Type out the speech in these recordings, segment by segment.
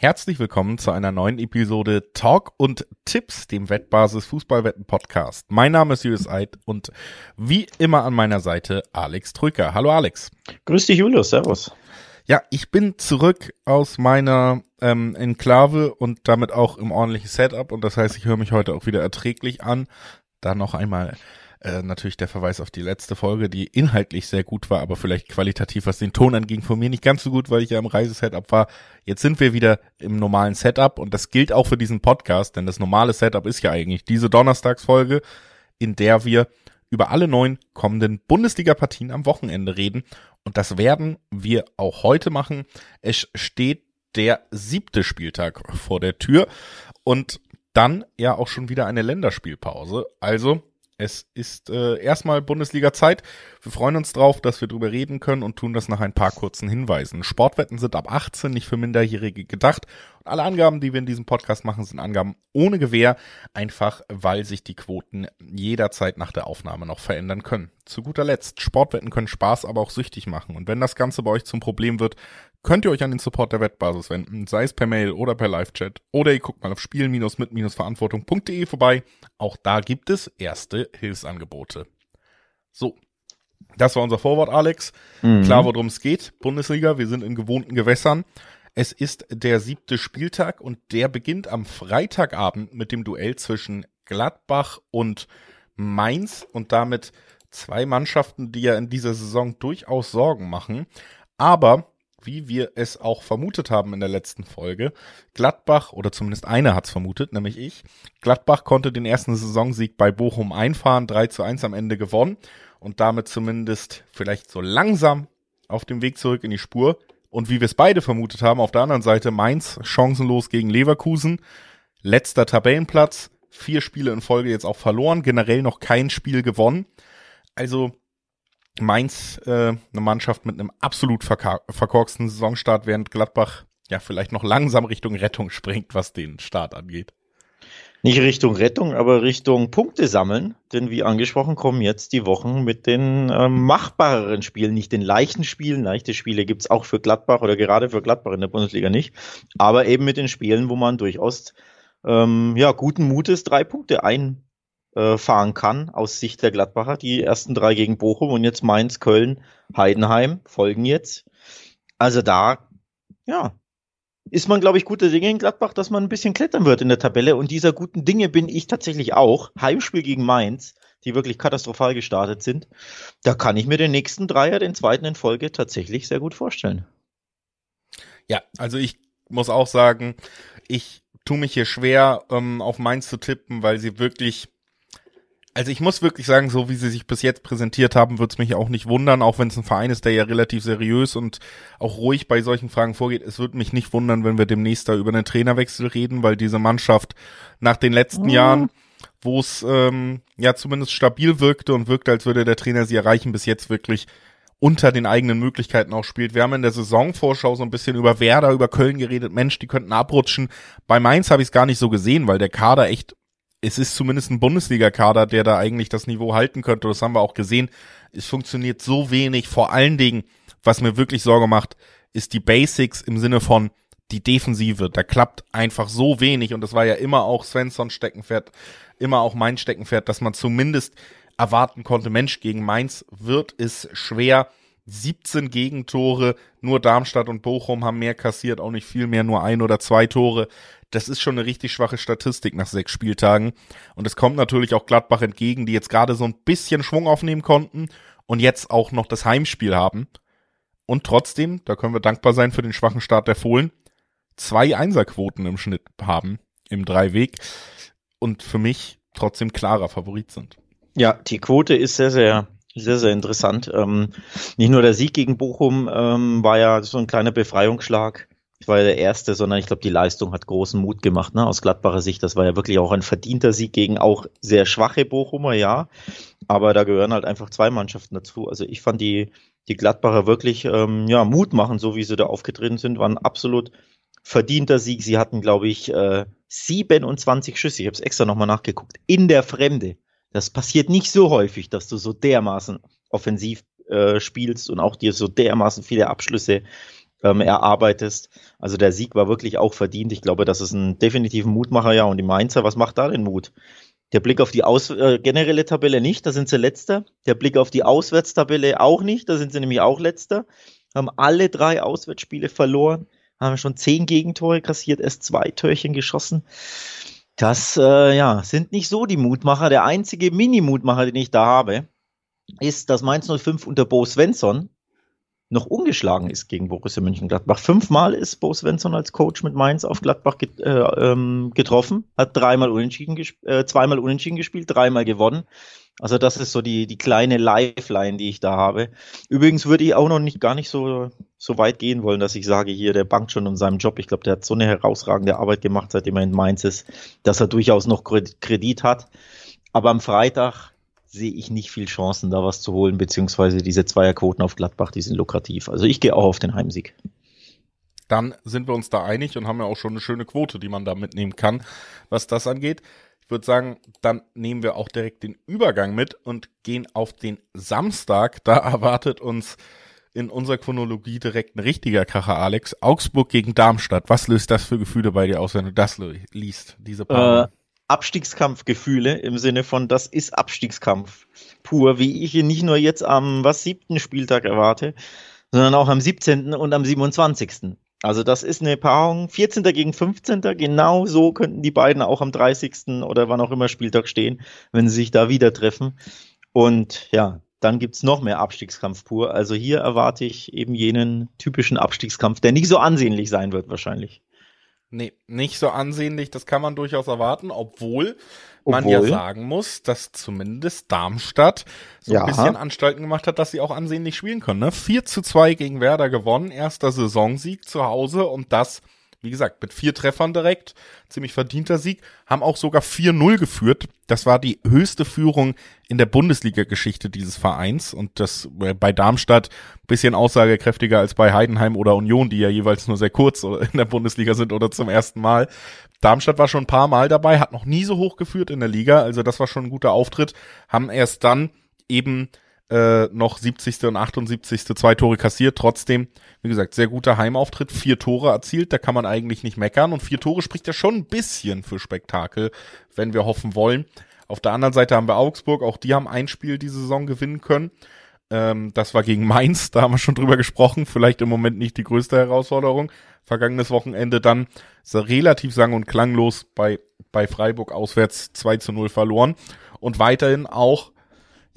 Herzlich willkommen zu einer neuen Episode Talk und Tipps, dem Wettbasis Fußballwetten Podcast. Mein Name ist Julius Eid und wie immer an meiner Seite Alex Trücker. Hallo Alex. Grüß dich Julius, servus. Ja, ich bin zurück aus meiner ähm, Enklave und damit auch im ordentlichen Setup und das heißt, ich höre mich heute auch wieder erträglich an. Da noch einmal äh, natürlich der Verweis auf die letzte Folge, die inhaltlich sehr gut war, aber vielleicht qualitativ, was den Ton anging, von mir nicht ganz so gut, weil ich ja im Reisesetup war. Jetzt sind wir wieder im normalen Setup und das gilt auch für diesen Podcast, denn das normale Setup ist ja eigentlich diese Donnerstagsfolge, in der wir über alle neun kommenden Bundesliga-Partien am Wochenende reden. Und das werden wir auch heute machen. Es steht der siebte Spieltag vor der Tür und dann ja auch schon wieder eine Länderspielpause. Also es ist äh, erstmal Bundesliga-Zeit. Wir freuen uns drauf, dass wir drüber reden können und tun das nach ein paar kurzen Hinweisen. Sportwetten sind ab 18 nicht für Minderjährige gedacht. Und alle Angaben, die wir in diesem Podcast machen, sind Angaben ohne Gewähr, einfach weil sich die Quoten jederzeit nach der Aufnahme noch verändern können. Zu guter Letzt, Sportwetten können Spaß, aber auch süchtig machen. Und wenn das Ganze bei euch zum Problem wird, könnt ihr euch an den Support der Wettbasis wenden, sei es per Mail oder per Live-Chat. Oder ihr guckt mal auf spielen-mit-verantwortung.de vorbei. Auch da gibt es erste Hilfsangebote. So, das war unser Vorwort, Alex. Mhm. Klar, worum es geht. Bundesliga, wir sind in gewohnten Gewässern. Es ist der siebte Spieltag und der beginnt am Freitagabend mit dem Duell zwischen Gladbach und Mainz und damit zwei Mannschaften, die ja in dieser Saison durchaus Sorgen machen. Aber wie wir es auch vermutet haben in der letzten Folge. Gladbach, oder zumindest einer hat es vermutet, nämlich ich. Gladbach konnte den ersten Saisonsieg bei Bochum einfahren, 3 zu 1 am Ende gewonnen und damit zumindest vielleicht so langsam auf dem Weg zurück in die Spur. Und wie wir es beide vermutet haben, auf der anderen Seite Mainz chancenlos gegen Leverkusen, letzter Tabellenplatz, vier Spiele in Folge jetzt auch verloren, generell noch kein Spiel gewonnen. Also Mainz äh, eine Mannschaft mit einem absolut verkorksten Saisonstart, während Gladbach ja vielleicht noch langsam Richtung Rettung springt, was den Start angeht. Nicht Richtung Rettung, aber Richtung Punkte sammeln, denn wie angesprochen kommen jetzt die Wochen mit den ähm, machbareren Spielen, nicht den leichten Spielen. Leichte Spiele gibt's auch für Gladbach oder gerade für Gladbach in der Bundesliga nicht, aber eben mit den Spielen, wo man durchaus ähm, ja guten Mutes drei Punkte ein äh, fahren kann aus Sicht der Gladbacher. Die ersten drei gegen Bochum und jetzt Mainz, Köln, Heidenheim folgen jetzt. Also da, ja, ist man, glaube ich, guter Dinge in Gladbach, dass man ein bisschen klettern wird in der Tabelle. Und dieser guten Dinge bin ich tatsächlich auch. Heimspiel gegen Mainz, die wirklich katastrophal gestartet sind. Da kann ich mir den nächsten Dreier, den zweiten in Folge, tatsächlich sehr gut vorstellen. Ja, also ich muss auch sagen, ich tue mich hier schwer, ähm, auf Mainz zu tippen, weil sie wirklich also ich muss wirklich sagen, so wie sie sich bis jetzt präsentiert haben, wird es mich auch nicht wundern, auch wenn es ein Verein ist, der ja relativ seriös und auch ruhig bei solchen Fragen vorgeht. Es wird mich nicht wundern, wenn wir demnächst da über einen Trainerwechsel reden, weil diese Mannschaft nach den letzten oh. Jahren, wo es ähm, ja zumindest stabil wirkte und wirkte, als würde der Trainer sie erreichen, bis jetzt wirklich unter den eigenen Möglichkeiten auch spielt. Wir haben in der Saisonvorschau so ein bisschen über Werder, über Köln geredet. Mensch, die könnten abrutschen. Bei Mainz habe ich es gar nicht so gesehen, weil der Kader echt es ist zumindest ein Bundesliga-Kader, der da eigentlich das Niveau halten könnte. Das haben wir auch gesehen. Es funktioniert so wenig. Vor allen Dingen, was mir wirklich Sorge macht, ist die Basics im Sinne von die Defensive. Da klappt einfach so wenig. Und das war ja immer auch Svensson Steckenpferd, immer auch mein Steckenpferd, dass man zumindest erwarten konnte, Mensch, gegen Mainz wird es schwer. 17 Gegentore, nur Darmstadt und Bochum haben mehr kassiert, auch nicht viel mehr, nur ein oder zwei Tore. Das ist schon eine richtig schwache Statistik nach sechs Spieltagen. Und es kommt natürlich auch Gladbach entgegen, die jetzt gerade so ein bisschen Schwung aufnehmen konnten und jetzt auch noch das Heimspiel haben. Und trotzdem, da können wir dankbar sein für den schwachen Start der Fohlen, zwei Einserquoten im Schnitt haben im Dreiweg und für mich trotzdem klarer Favorit sind. Ja, die Quote ist sehr, sehr sehr, sehr interessant. Ähm, nicht nur der Sieg gegen Bochum ähm, war ja so ein kleiner Befreiungsschlag. Ich war ja der Erste, sondern ich glaube, die Leistung hat großen Mut gemacht, ne? Aus Gladbacher Sicht. Das war ja wirklich auch ein verdienter Sieg gegen auch sehr schwache Bochumer, ja. Aber da gehören halt einfach zwei Mannschaften dazu. Also ich fand die, die Gladbacher wirklich ähm, ja, Mut machen, so wie sie da aufgetreten sind, waren absolut verdienter Sieg. Sie hatten, glaube ich, äh, 27 Schüsse. Ich habe es extra nochmal nachgeguckt. In der Fremde. Das passiert nicht so häufig, dass du so dermaßen offensiv äh, spielst und auch dir so dermaßen viele Abschlüsse ähm, erarbeitest. Also der Sieg war wirklich auch verdient. Ich glaube, das ist ein definitiven Mutmacher, ja. Und die Mainzer, was macht da den Mut? Der Blick auf die Aus äh, generelle Tabelle nicht, da sind sie letzter. Der Blick auf die Auswärtstabelle auch nicht, da sind sie nämlich auch letzter. Haben alle drei Auswärtsspiele verloren, haben schon zehn Gegentore kassiert, erst zwei Törchen geschossen. Das äh, ja, sind nicht so die Mutmacher. Der einzige Mini-Mutmacher, den ich da habe, ist, dass Mainz 05 unter Bo Svensson noch ungeschlagen ist gegen Borussia Mönchengladbach. Fünfmal ist Bo Svensson als Coach mit Mainz auf Gladbach get, äh, ähm, getroffen, hat dreimal unentschieden äh, zweimal unentschieden gespielt, dreimal gewonnen. Also das ist so die, die kleine Lifeline, die ich da habe. Übrigens würde ich auch noch nicht gar nicht so, so weit gehen wollen, dass ich sage, hier, der bangt schon um seinen Job. Ich glaube, der hat so eine herausragende Arbeit gemacht, seitdem er in Mainz ist, dass er durchaus noch Kredit hat. Aber am Freitag sehe ich nicht viel Chancen, da was zu holen, beziehungsweise diese Zweierquoten auf Gladbach, die sind lukrativ. Also ich gehe auch auf den Heimsieg. Dann sind wir uns da einig und haben ja auch schon eine schöne Quote, die man da mitnehmen kann, was das angeht. Ich würde sagen, dann nehmen wir auch direkt den Übergang mit und gehen auf den Samstag. Da erwartet uns in unserer Chronologie direkt ein richtiger Kracher, Alex. Augsburg gegen Darmstadt. Was löst das für Gefühle bei dir aus, wenn du das liest, diese Paar? Äh, Abstiegskampfgefühle im Sinne von, das ist Abstiegskampf pur, wie ich ihn nicht nur jetzt am was siebten Spieltag erwarte, sondern auch am 17. und am 27. Also das ist eine Paarung 14. gegen 15. Genau so könnten die beiden auch am 30. oder wann auch immer Spieltag stehen, wenn sie sich da wieder treffen. Und ja, dann gibt's noch mehr Abstiegskampf pur. Also hier erwarte ich eben jenen typischen Abstiegskampf, der nicht so ansehnlich sein wird wahrscheinlich. Nee, nicht so ansehnlich, das kann man durchaus erwarten, obwohl, obwohl? man ja sagen muss, dass zumindest Darmstadt so ja. ein bisschen Anstalten gemacht hat, dass sie auch ansehnlich spielen können. Ne? 4 zu 2 gegen Werder gewonnen, erster Saisonsieg zu Hause und das wie gesagt, mit vier Treffern direkt, ziemlich verdienter Sieg, haben auch sogar 4-0 geführt. Das war die höchste Führung in der Bundesliga-Geschichte dieses Vereins und das äh, bei Darmstadt bisschen aussagekräftiger als bei Heidenheim oder Union, die ja jeweils nur sehr kurz in der Bundesliga sind oder zum ersten Mal. Darmstadt war schon ein paar Mal dabei, hat noch nie so hoch geführt in der Liga, also das war schon ein guter Auftritt, haben erst dann eben äh, noch 70. und 78. zwei Tore kassiert. Trotzdem, wie gesagt, sehr guter Heimauftritt, vier Tore erzielt, da kann man eigentlich nicht meckern. Und vier Tore spricht ja schon ein bisschen für Spektakel, wenn wir hoffen wollen. Auf der anderen Seite haben wir Augsburg, auch die haben ein Spiel diese Saison gewinnen können. Ähm, das war gegen Mainz, da haben wir schon drüber gesprochen. Vielleicht im Moment nicht die größte Herausforderung. Vergangenes Wochenende dann relativ sang- und klanglos bei, bei Freiburg auswärts 2 zu 0 verloren. Und weiterhin auch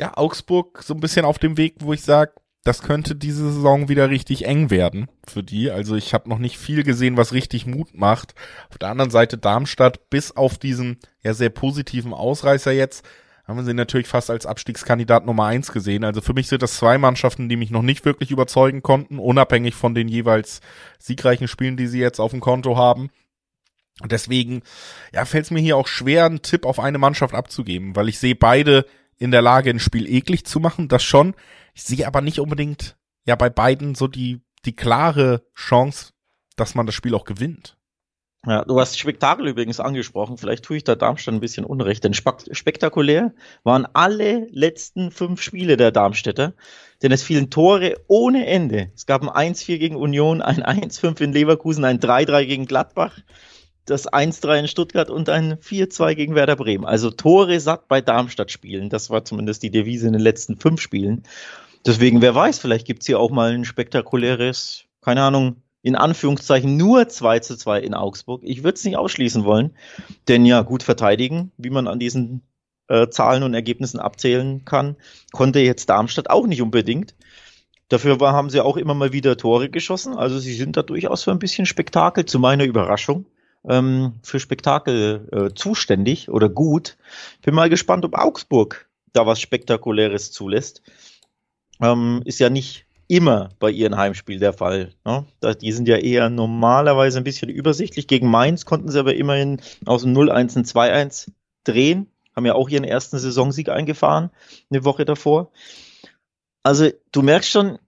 ja, Augsburg so ein bisschen auf dem Weg, wo ich sage, das könnte diese Saison wieder richtig eng werden für die. Also ich habe noch nicht viel gesehen, was richtig Mut macht. Auf der anderen Seite Darmstadt, bis auf diesen ja sehr positiven Ausreißer jetzt, haben wir sie natürlich fast als Abstiegskandidat Nummer eins gesehen. Also für mich sind das zwei Mannschaften, die mich noch nicht wirklich überzeugen konnten, unabhängig von den jeweils siegreichen Spielen, die sie jetzt auf dem Konto haben. Und deswegen, ja, fällt es mir hier auch schwer, einen Tipp auf eine Mannschaft abzugeben, weil ich sehe beide in der Lage, ein Spiel eklig zu machen, das schon. Ich sehe aber nicht unbedingt ja bei beiden so die, die klare Chance, dass man das Spiel auch gewinnt. Ja, du hast Spektakel übrigens angesprochen. Vielleicht tue ich da Darmstadt ein bisschen Unrecht, denn spektakulär waren alle letzten fünf Spiele der Darmstädter, denn es fielen Tore ohne Ende. Es gab ein 1-4 gegen Union, ein 1-5 in Leverkusen, ein 3-3 gegen Gladbach das 1-3 in Stuttgart und ein 4-2 gegen Werder Bremen. Also Tore satt bei Darmstadt spielen. Das war zumindest die Devise in den letzten fünf Spielen. Deswegen, wer weiß, vielleicht gibt's hier auch mal ein spektakuläres, keine Ahnung, in Anführungszeichen nur 2 zu 2 in Augsburg. Ich würde es nicht ausschließen wollen, denn ja, gut verteidigen, wie man an diesen äh, Zahlen und Ergebnissen abzählen kann, konnte jetzt Darmstadt auch nicht unbedingt. Dafür war, haben sie auch immer mal wieder Tore geschossen. Also sie sind da durchaus für ein bisschen Spektakel, zu meiner Überraschung ähm, für Spektakel äh, zuständig oder gut. Bin mal gespannt, ob Augsburg da was Spektakuläres zulässt. Ähm, ist ja nicht immer bei ihren Heimspielen der Fall. Ne? Die sind ja eher normalerweise ein bisschen übersichtlich. Gegen Mainz konnten sie aber immerhin aus dem 0-1 ein 2-1 drehen. Haben ja auch ihren ersten Saisonsieg eingefahren, eine Woche davor. Also du merkst schon,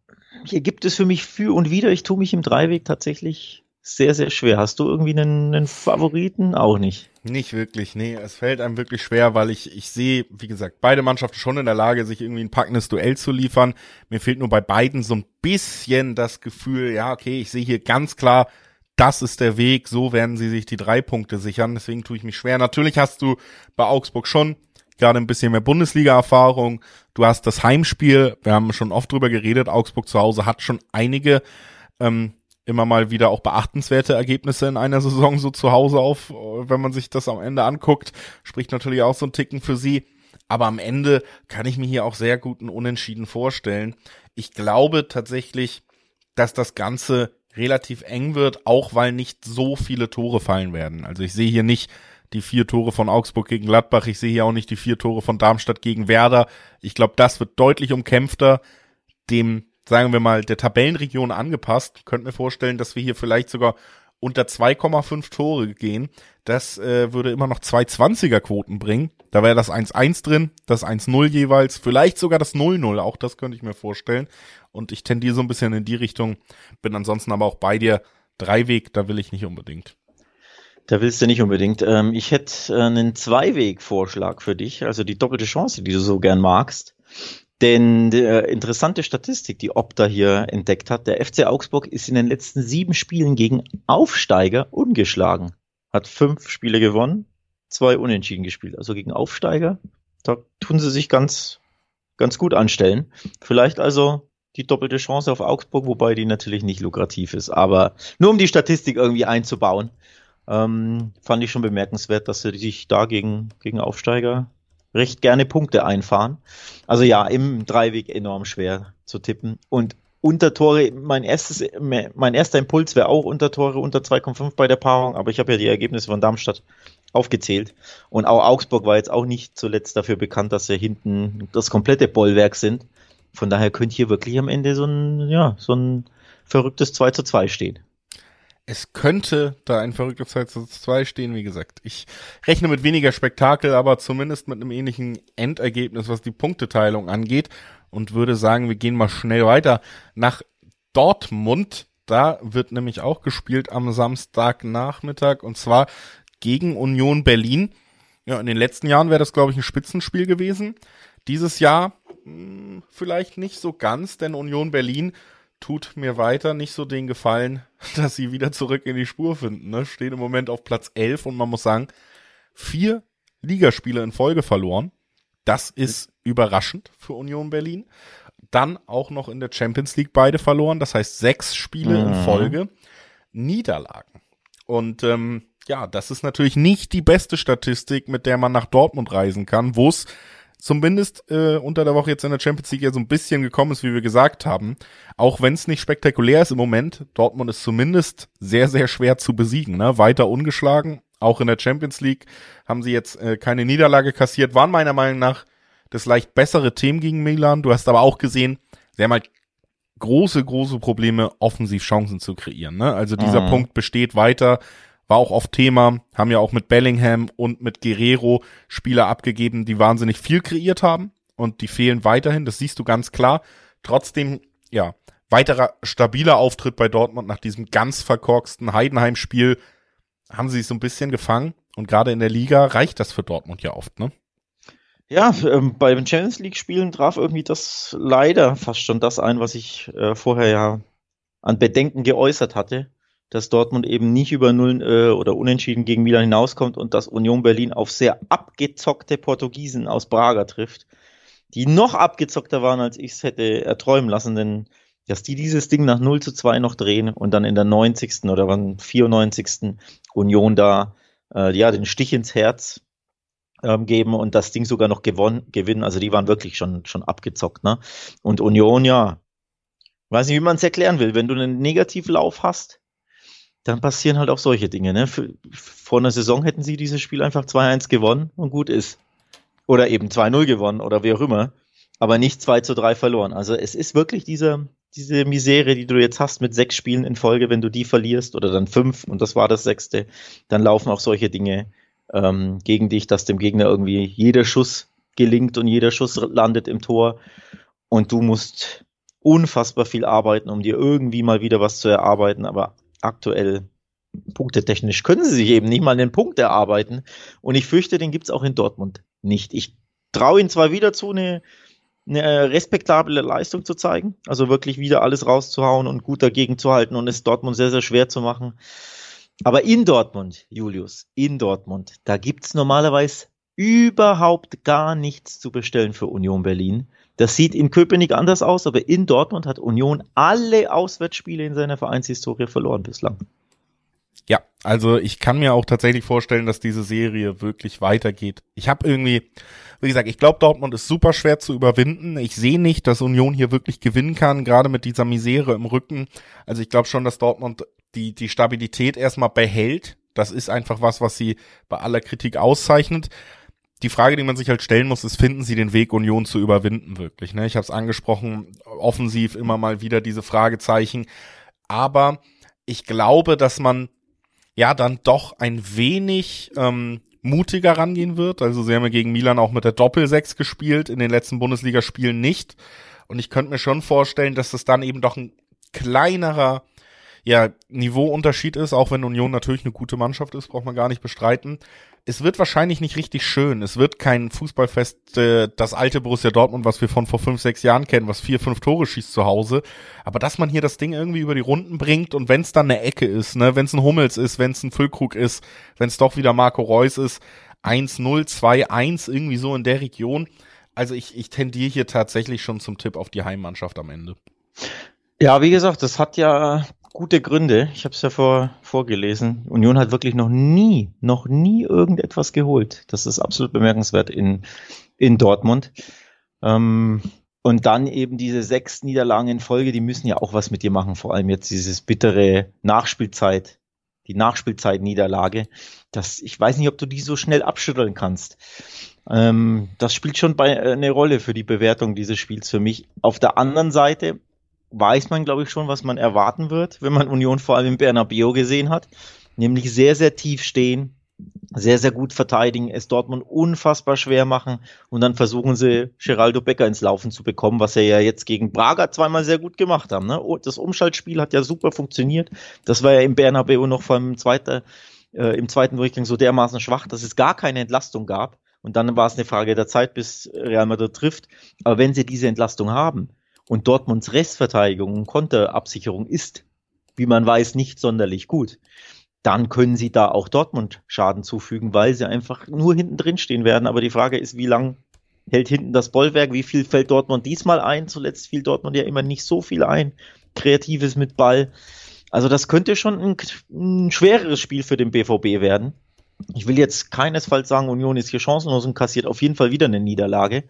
hier gibt es für mich für und wieder. Ich tue mich im Dreiweg tatsächlich sehr, sehr schwer. Hast du irgendwie einen, einen Favoriten? Auch nicht. Nicht wirklich, nee. Es fällt einem wirklich schwer, weil ich, ich sehe, wie gesagt, beide Mannschaften schon in der Lage, sich irgendwie ein packendes Duell zu liefern. Mir fehlt nur bei beiden so ein bisschen das Gefühl, ja, okay, ich sehe hier ganz klar, das ist der Weg, so werden sie sich die drei Punkte sichern. Deswegen tue ich mich schwer. Natürlich hast du bei Augsburg schon gerade ein bisschen mehr Bundesliga-Erfahrung. Du hast das Heimspiel, wir haben schon oft drüber geredet, Augsburg zu Hause hat schon einige ähm, immer mal wieder auch beachtenswerte Ergebnisse in einer Saison so zu Hause auf, wenn man sich das am Ende anguckt, spricht natürlich auch so ein Ticken für sie. Aber am Ende kann ich mir hier auch sehr guten Unentschieden vorstellen. Ich glaube tatsächlich, dass das Ganze relativ eng wird, auch weil nicht so viele Tore fallen werden. Also ich sehe hier nicht die vier Tore von Augsburg gegen Gladbach, ich sehe hier auch nicht die vier Tore von Darmstadt gegen Werder. Ich glaube, das wird deutlich umkämpfter. Dem sagen wir mal, der Tabellenregion angepasst. Könnt mir vorstellen, dass wir hier vielleicht sogar unter 2,5 Tore gehen. Das äh, würde immer noch zwei 20er Quoten bringen. Da wäre das 1-1 drin, das 1-0 jeweils, vielleicht sogar das 0-0, auch das könnte ich mir vorstellen. Und ich tendiere so ein bisschen in die Richtung, bin ansonsten aber auch bei dir. Dreiweg, da will ich nicht unbedingt. Da willst du nicht unbedingt. Ähm, ich hätte äh, einen Zweiweg-Vorschlag für dich, also die doppelte Chance, die du so gern magst. Denn äh, interessante Statistik, die Opta hier entdeckt hat, der FC Augsburg ist in den letzten sieben Spielen gegen Aufsteiger ungeschlagen. Hat fünf Spiele gewonnen, zwei unentschieden gespielt. Also gegen Aufsteiger, da tun sie sich ganz, ganz gut anstellen. Vielleicht also die doppelte Chance auf Augsburg, wobei die natürlich nicht lukrativ ist. Aber nur um die Statistik irgendwie einzubauen, ähm, fand ich schon bemerkenswert, dass sie sich da gegen, gegen Aufsteiger recht gerne Punkte einfahren. Also ja, im Dreiweg enorm schwer zu tippen. Und Untertore, mein erstes, mein erster Impuls wäre auch Untertore unter 2,5 bei der Paarung, aber ich habe ja die Ergebnisse von Darmstadt aufgezählt. Und auch Augsburg war jetzt auch nicht zuletzt dafür bekannt, dass sie hinten das komplette Bollwerk sind. Von daher könnte hier wirklich am Ende so ein, ja, so ein verrücktes 2 zu 2 stehen es könnte da ein verrückter 2 zu 2 stehen, wie gesagt. Ich rechne mit weniger Spektakel, aber zumindest mit einem ähnlichen Endergebnis, was die Punkteteilung angeht und würde sagen, wir gehen mal schnell weiter nach Dortmund. Da wird nämlich auch gespielt am Samstagnachmittag und zwar gegen Union Berlin. Ja, in den letzten Jahren wäre das, glaube ich, ein Spitzenspiel gewesen. Dieses Jahr mh, hm, vielleicht nicht so ganz, denn Union Berlin tut mir weiter nicht so den Gefallen, dass sie wieder zurück in die Spur finden. Ne? Stehen im Moment auf Platz 11 und man muss sagen, vier Ligaspiele in Folge verloren. Das ist überraschend für Union Berlin. Dann auch noch in der Champions League beide verloren. Das heißt sechs Spiele mhm. in Folge. Niederlagen. Und ähm, ja, das ist natürlich nicht die beste Statistik, mit der man nach Dortmund reisen kann, wo es zumindest äh, unter der Woche jetzt in der Champions League ja so ein bisschen gekommen ist, wie wir gesagt haben. Auch wenn es nicht spektakulär ist im Moment, Dortmund ist zumindest sehr, sehr schwer zu besiegen. Ne? Weiter ungeschlagen. Auch in der Champions League haben sie jetzt äh, keine Niederlage kassiert, waren meiner Meinung nach das leicht bessere Team gegen Milan. Du hast aber auch gesehen, sie haben halt große, große Probleme, offensiv Chancen zu kreieren. Ne? Also dieser mhm. Punkt besteht weiter war auch oft Thema, haben ja auch mit Bellingham und mit Guerrero Spieler abgegeben, die wahnsinnig viel kreiert haben und die fehlen weiterhin, das siehst du ganz klar. Trotzdem, ja, weiterer stabiler Auftritt bei Dortmund nach diesem ganz verkorksten Heidenheim-Spiel haben sie sich so ein bisschen gefangen und gerade in der Liga reicht das für Dortmund ja oft, ne? Ja, ähm, bei den Champions League-Spielen traf irgendwie das leider fast schon das ein, was ich äh, vorher ja an Bedenken geäußert hatte dass Dortmund eben nicht über Null äh, oder Unentschieden gegen Milan hinauskommt und dass Union Berlin auf sehr abgezockte Portugiesen aus Braga trifft, die noch abgezockter waren, als ich es hätte erträumen lassen, denn dass die dieses Ding nach 0 zu 2 noch drehen und dann in der 90. oder wann 94. Union da äh, ja den Stich ins Herz ähm, geben und das Ding sogar noch gewonnen, gewinnen. Also die waren wirklich schon, schon abgezockt. Ne? Und Union, ja, weiß nicht, wie man es erklären will. Wenn du einen Negativlauf hast, dann passieren halt auch solche Dinge. Ne? Für, vor einer Saison hätten sie dieses Spiel einfach 2-1 gewonnen und gut ist. Oder eben 2-0 gewonnen oder wie auch immer. Aber nicht 2 zu 3 verloren. Also es ist wirklich diese, diese Misere, die du jetzt hast mit sechs Spielen in Folge, wenn du die verlierst oder dann fünf und das war das sechste, dann laufen auch solche Dinge ähm, gegen dich, dass dem Gegner irgendwie jeder Schuss gelingt und jeder Schuss landet im Tor und du musst unfassbar viel arbeiten, um dir irgendwie mal wieder was zu erarbeiten, aber aktuell punktetechnisch können sie sich eben nicht mal den Punkt erarbeiten. Und ich fürchte, den gibt's auch in Dortmund nicht. Ich traue ihnen zwar wieder zu, eine, eine respektable Leistung zu zeigen, also wirklich wieder alles rauszuhauen und gut dagegen zu halten und es Dortmund sehr, sehr schwer zu machen. Aber in Dortmund, Julius, in Dortmund, da gibt's normalerweise überhaupt gar nichts zu bestellen für Union Berlin. Das sieht in Köpenick anders aus, aber in Dortmund hat Union alle Auswärtsspiele in seiner Vereinshistorie verloren bislang. Ja, also ich kann mir auch tatsächlich vorstellen, dass diese Serie wirklich weitergeht. Ich habe irgendwie, wie gesagt, ich glaube, Dortmund ist super schwer zu überwinden. Ich sehe nicht, dass Union hier wirklich gewinnen kann, gerade mit dieser Misere im Rücken. Also ich glaube schon, dass Dortmund die, die Stabilität erstmal behält. Das ist einfach was, was sie bei aller Kritik auszeichnet. Die Frage, die man sich halt stellen muss, ist, finden sie den Weg, Union zu überwinden, wirklich? Ne? Ich habe es angesprochen, offensiv immer mal wieder diese Fragezeichen. Aber ich glaube, dass man ja dann doch ein wenig ähm, mutiger rangehen wird. Also sie haben ja gegen Milan auch mit der Doppel-6 gespielt, in den letzten Bundesligaspielen nicht. Und ich könnte mir schon vorstellen, dass es dann eben doch ein kleinerer ja, Niveauunterschied ist, auch wenn Union natürlich eine gute Mannschaft ist, braucht man gar nicht bestreiten es wird wahrscheinlich nicht richtig schön. Es wird kein Fußballfest, äh, das alte Borussia Dortmund, was wir von vor fünf, sechs Jahren kennen, was vier, fünf Tore schießt zu Hause. Aber dass man hier das Ding irgendwie über die Runden bringt und wenn es dann eine Ecke ist, ne, wenn es ein Hummels ist, wenn es ein Füllkrug ist, wenn es doch wieder Marco Reus ist, 1-0, 2-1, irgendwie so in der Region. Also ich, ich tendiere hier tatsächlich schon zum Tipp auf die Heimmannschaft am Ende. Ja, wie gesagt, das hat ja gute Gründe. Ich habe es ja vor, vorgelesen. Union hat wirklich noch nie, noch nie irgendetwas geholt. Das ist absolut bemerkenswert in, in Dortmund. Ähm, und dann eben diese sechs Niederlagen in Folge, die müssen ja auch was mit dir machen. Vor allem jetzt dieses bittere Nachspielzeit, die Nachspielzeit-Niederlage. Das, ich weiß nicht, ob du die so schnell abschütteln kannst. Ähm, das spielt schon bei, äh, eine Rolle für die Bewertung dieses Spiels für mich. Auf der anderen Seite weiß man, glaube ich, schon, was man erwarten wird, wenn man Union vor allem in Bernabeu gesehen hat. Nämlich sehr, sehr tief stehen, sehr, sehr gut verteidigen, es Dortmund unfassbar schwer machen und dann versuchen sie, Geraldo Becker ins Laufen zu bekommen, was er ja jetzt gegen Braga zweimal sehr gut gemacht haben. Ne? Oh, das Umschaltspiel hat ja super funktioniert. Das war ja im Bernabeu noch vor im, zweiten, äh, im zweiten Durchgang so dermaßen schwach, dass es gar keine Entlastung gab. Und dann war es eine Frage der Zeit, bis Real Madrid trifft. Aber wenn sie diese Entlastung haben, und Dortmunds Restverteidigung und Konterabsicherung ist, wie man weiß, nicht sonderlich gut, dann können sie da auch Dortmund Schaden zufügen, weil sie einfach nur hinten drin stehen werden. Aber die Frage ist, wie lang hält hinten das Bollwerk? Wie viel fällt Dortmund diesmal ein? Zuletzt fiel Dortmund ja immer nicht so viel ein. Kreatives mit Ball. Also das könnte schon ein, ein schwereres Spiel für den BVB werden. Ich will jetzt keinesfalls sagen, Union ist hier chancenlos und kassiert auf jeden Fall wieder eine Niederlage.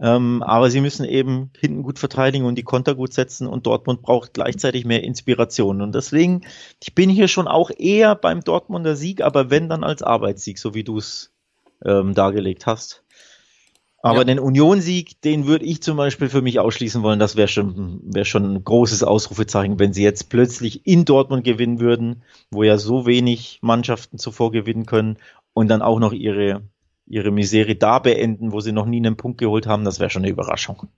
Ähm, aber sie müssen eben hinten gut verteidigen und die Konter gut setzen und Dortmund braucht gleichzeitig mehr Inspiration. Und deswegen, ich bin hier schon auch eher beim Dortmunder Sieg, aber wenn dann als Arbeitssieg, so wie du es ähm, dargelegt hast. Aber ja. den Union-Sieg, den würde ich zum Beispiel für mich ausschließen wollen. Das wäre schon, wäre schon ein großes Ausrufezeichen, wenn sie jetzt plötzlich in Dortmund gewinnen würden, wo ja so wenig Mannschaften zuvor gewinnen können und dann auch noch ihre ihre Misere da beenden, wo sie noch nie einen Punkt geholt haben, das wäre schon eine Überraschung.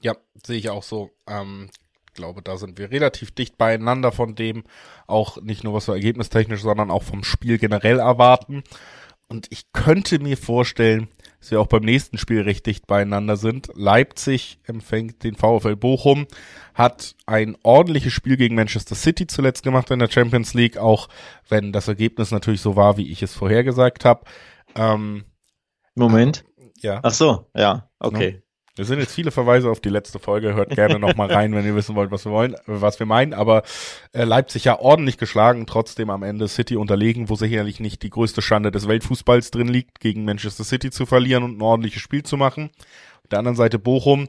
Ja, sehe ich auch so. Ähm, glaube, da sind wir relativ dicht beieinander von dem, auch nicht nur was wir ergebnistechnisch, sondern auch vom Spiel generell erwarten. Und ich könnte mir vorstellen, dass wir auch beim nächsten Spiel recht dicht beieinander sind. Leipzig empfängt den VfL Bochum, hat ein ordentliches Spiel gegen Manchester City zuletzt gemacht in der Champions League, auch wenn das Ergebnis natürlich so war, wie ich es vorhergesagt habe. Ähm, Moment. Ja. Ach so, ja, okay. No. Es sind jetzt viele Verweise auf die letzte Folge. Hört gerne nochmal rein, wenn ihr wissen wollt, was wir wollen, was wir meinen. Aber äh, Leipzig ja ordentlich geschlagen, trotzdem am Ende City unterlegen, wo sicherlich nicht die größte Schande des Weltfußballs drin liegt, gegen Manchester City zu verlieren und ein ordentliches Spiel zu machen. Auf der anderen Seite Bochum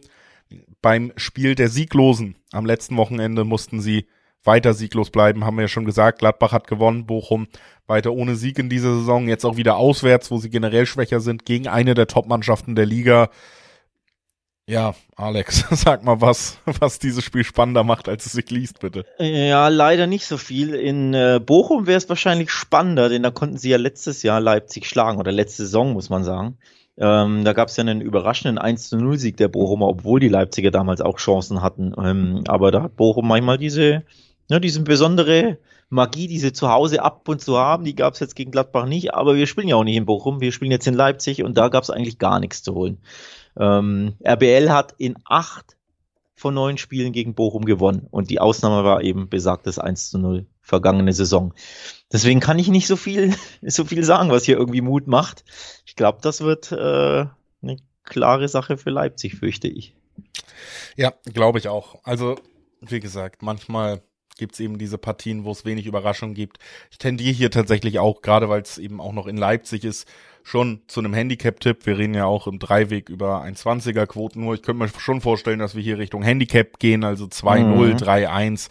beim Spiel der Sieglosen am letzten Wochenende mussten sie weiter sieglos bleiben, haben wir ja schon gesagt. Gladbach hat gewonnen, Bochum weiter ohne Sieg in dieser Saison, jetzt auch wieder auswärts, wo sie generell schwächer sind, gegen eine der Top-Mannschaften der Liga. Ja, Alex, sag mal was, was dieses Spiel spannender macht, als es sich liest, bitte. Ja, leider nicht so viel. In äh, Bochum wäre es wahrscheinlich spannender, denn da konnten sie ja letztes Jahr Leipzig schlagen, oder letzte Saison, muss man sagen. Ähm, da gab es ja einen überraschenden 1 0 Sieg der Bochumer, obwohl die Leipziger damals auch Chancen hatten. Ähm, aber da hat Bochum manchmal diese ne, diese besondere Magie, die sie zu Hause ab und zu haben, die gab es jetzt gegen Gladbach nicht, aber wir spielen ja auch nicht in Bochum, wir spielen jetzt in Leipzig und da gab es eigentlich gar nichts zu holen. Ähm, RBL hat in acht von neun Spielen gegen Bochum gewonnen und die Ausnahme war eben besagtes 1 zu 0 vergangene Saison. Deswegen kann ich nicht so viel, so viel sagen, was hier irgendwie Mut macht. Ich glaube, das wird äh, eine klare Sache für Leipzig, fürchte ich. Ja, glaube ich auch. Also, wie gesagt, manchmal gibt es eben diese Partien, wo es wenig Überraschung gibt. Ich tendiere hier tatsächlich auch, gerade weil es eben auch noch in Leipzig ist, schon zu einem Handicap-Tipp. Wir reden ja auch im Dreiweg über 1,20er Quoten. Nur ich könnte mir schon vorstellen, dass wir hier Richtung Handicap gehen, also 2-0, mhm. 3-1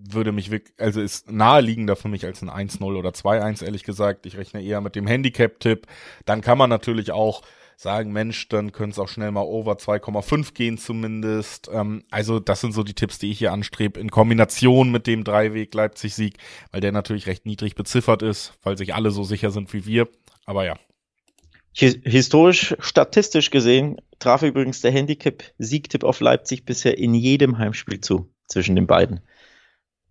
würde mich wirklich, also ist naheliegender für mich als ein 1-0 oder 2-1, ehrlich gesagt. Ich rechne eher mit dem Handicap-Tipp. Dann kann man natürlich auch sagen, Mensch, dann könnte es auch schnell mal over 2,5 gehen zumindest. Ähm, also das sind so die Tipps, die ich hier anstrebe, in Kombination mit dem Dreiweg Leipzig-Sieg, weil der natürlich recht niedrig beziffert ist, weil sich alle so sicher sind wie wir. Aber ja. Historisch, statistisch gesehen, traf übrigens der Handicap-Siegtipp auf Leipzig bisher in jedem Heimspiel zu, zwischen den beiden.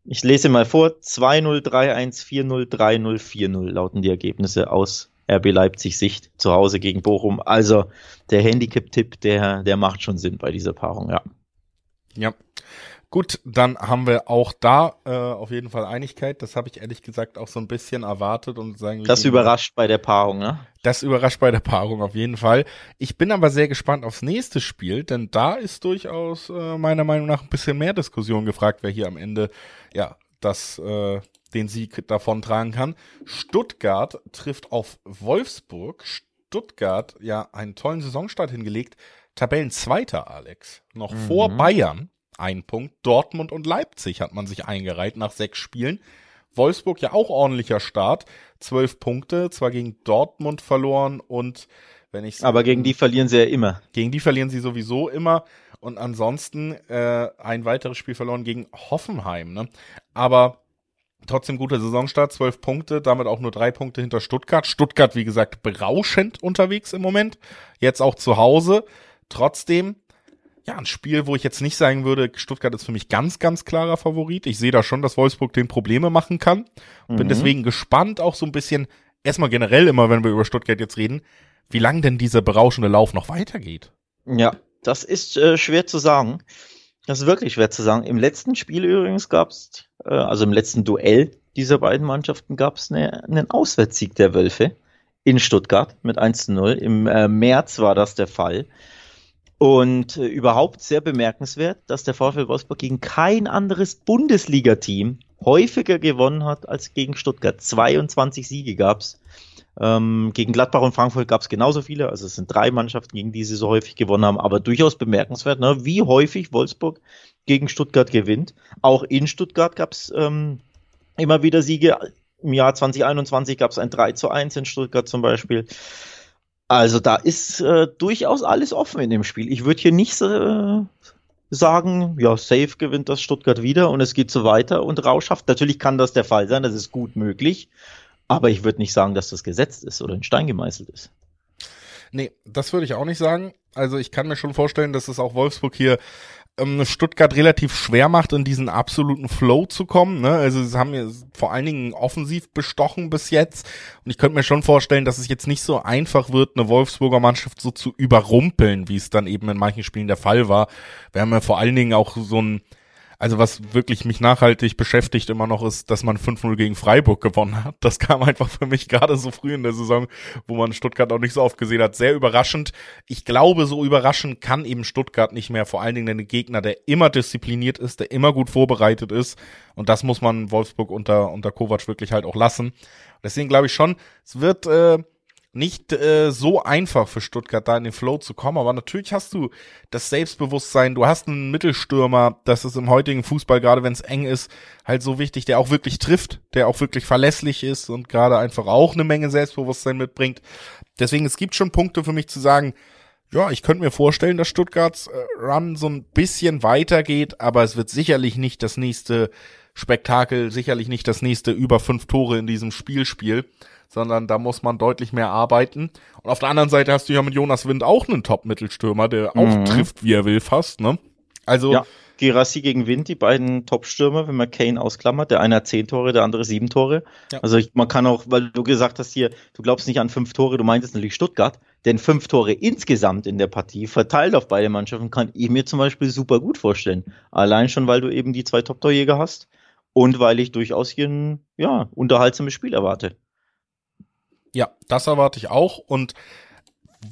Ich lese mal vor, 2-0, 3-1, 4-0, 3-0, 4-0 lauten die Ergebnisse aus RB Leipzig Sicht zu Hause gegen Bochum. Also der Handicap-Tipp, der, der macht schon Sinn bei dieser Paarung, ja. Ja. Gut, dann haben wir auch da äh, auf jeden Fall Einigkeit. Das habe ich ehrlich gesagt auch so ein bisschen erwartet und sagen. Das überrascht bei der Paarung, ne? Das überrascht bei der Paarung auf jeden Fall. Ich bin aber sehr gespannt aufs nächste Spiel, denn da ist durchaus äh, meiner Meinung nach ein bisschen mehr Diskussion gefragt, wer hier am Ende ja das äh, den Sieg davon tragen kann. Stuttgart trifft auf Wolfsburg. Stuttgart ja einen tollen Saisonstart hingelegt. Tabellenzweiter, Alex. Noch mhm. vor Bayern. Ein Punkt. Dortmund und Leipzig hat man sich eingereiht nach sechs Spielen. Wolfsburg ja auch ordentlicher Start. Zwölf Punkte, zwar gegen Dortmund verloren und wenn ich Aber gegen die verlieren sie ja immer. Gegen die verlieren sie sowieso immer. Und ansonsten äh, ein weiteres Spiel verloren gegen Hoffenheim. Ne? Aber Trotzdem guter Saisonstart, zwölf Punkte, damit auch nur drei Punkte hinter Stuttgart. Stuttgart, wie gesagt, berauschend unterwegs im Moment. Jetzt auch zu Hause. Trotzdem, ja, ein Spiel, wo ich jetzt nicht sagen würde, Stuttgart ist für mich ganz, ganz klarer Favorit. Ich sehe da schon, dass Wolfsburg den Probleme machen kann. Mhm. Bin deswegen gespannt, auch so ein bisschen, erstmal generell immer, wenn wir über Stuttgart jetzt reden, wie lang denn dieser berauschende Lauf noch weitergeht. Ja, das ist äh, schwer zu sagen. Das ist wirklich schwer zu sagen. Im letzten Spiel übrigens gab es, äh, also im letzten Duell dieser beiden Mannschaften gab es eine, einen Auswärtssieg der Wölfe in Stuttgart mit 1 zu 0. Im äh, März war das der Fall. Und äh, überhaupt sehr bemerkenswert, dass der VfL Wolfsburg gegen kein anderes Bundesliga-Team häufiger gewonnen hat als gegen Stuttgart. 22 Siege gab's. Ähm, gegen Gladbach und Frankfurt gab es genauso viele, also es sind drei Mannschaften, gegen die sie so häufig gewonnen haben, aber durchaus bemerkenswert, ne? wie häufig Wolfsburg gegen Stuttgart gewinnt. Auch in Stuttgart gab es ähm, immer wieder Siege. Im Jahr 2021 gab es ein 3 zu 1 in Stuttgart zum Beispiel. Also da ist äh, durchaus alles offen in dem Spiel. Ich würde hier nicht äh, sagen, ja, safe gewinnt das Stuttgart wieder und es geht so weiter und rauschhaft. Natürlich kann das der Fall sein, das ist gut möglich. Aber ich würde nicht sagen, dass das gesetzt ist oder in Stein gemeißelt ist. Nee, das würde ich auch nicht sagen. Also ich kann mir schon vorstellen, dass es auch Wolfsburg hier Stuttgart relativ schwer macht, in diesen absoluten Flow zu kommen. Ne? Also sie haben ja vor allen Dingen offensiv bestochen bis jetzt. Und ich könnte mir schon vorstellen, dass es jetzt nicht so einfach wird, eine Wolfsburger Mannschaft so zu überrumpeln, wie es dann eben in manchen Spielen der Fall war. Wir haben ja vor allen Dingen auch so ein also was wirklich mich nachhaltig beschäftigt immer noch ist, dass man 5-0 gegen Freiburg gewonnen hat. Das kam einfach für mich gerade so früh in der Saison, wo man Stuttgart auch nicht so oft gesehen hat. Sehr überraschend. Ich glaube, so überraschend kann eben Stuttgart nicht mehr. Vor allen Dingen ein Gegner, der immer diszipliniert ist, der immer gut vorbereitet ist. Und das muss man Wolfsburg unter, unter Kovac wirklich halt auch lassen. Deswegen glaube ich schon, es wird, äh, nicht äh, so einfach für Stuttgart da in den Flow zu kommen, aber natürlich hast du das Selbstbewusstsein, du hast einen Mittelstürmer, das ist im heutigen Fußball, gerade wenn es eng ist, halt so wichtig, der auch wirklich trifft, der auch wirklich verlässlich ist und gerade einfach auch eine Menge Selbstbewusstsein mitbringt. Deswegen, es gibt schon Punkte für mich zu sagen, ja, ich könnte mir vorstellen, dass Stuttgarts äh, Run so ein bisschen weitergeht, aber es wird sicherlich nicht das nächste Spektakel, sicherlich nicht das nächste über fünf Tore in diesem Spielspiel. Spiel sondern da muss man deutlich mehr arbeiten. Und auf der anderen Seite hast du ja mit Jonas Wind auch einen Top-Mittelstürmer, der auch mhm. trifft, wie er will, fast, ne? Also, ja. Girassi gegen Wind, die beiden Top-Stürmer, wenn man Kane ausklammert. Der eine hat zehn Tore, der andere sieben Tore. Ja. Also ich, man kann auch, weil du gesagt hast hier, du glaubst nicht an fünf Tore, du meintest natürlich Stuttgart, denn fünf Tore insgesamt in der Partie, verteilt auf beide Mannschaften, kann ich mir zum Beispiel super gut vorstellen. Allein schon, weil du eben die zwei Top-Torjäger hast und weil ich durchaus hier ein ja, unterhaltsames Spiel erwarte. Ja, das erwarte ich auch und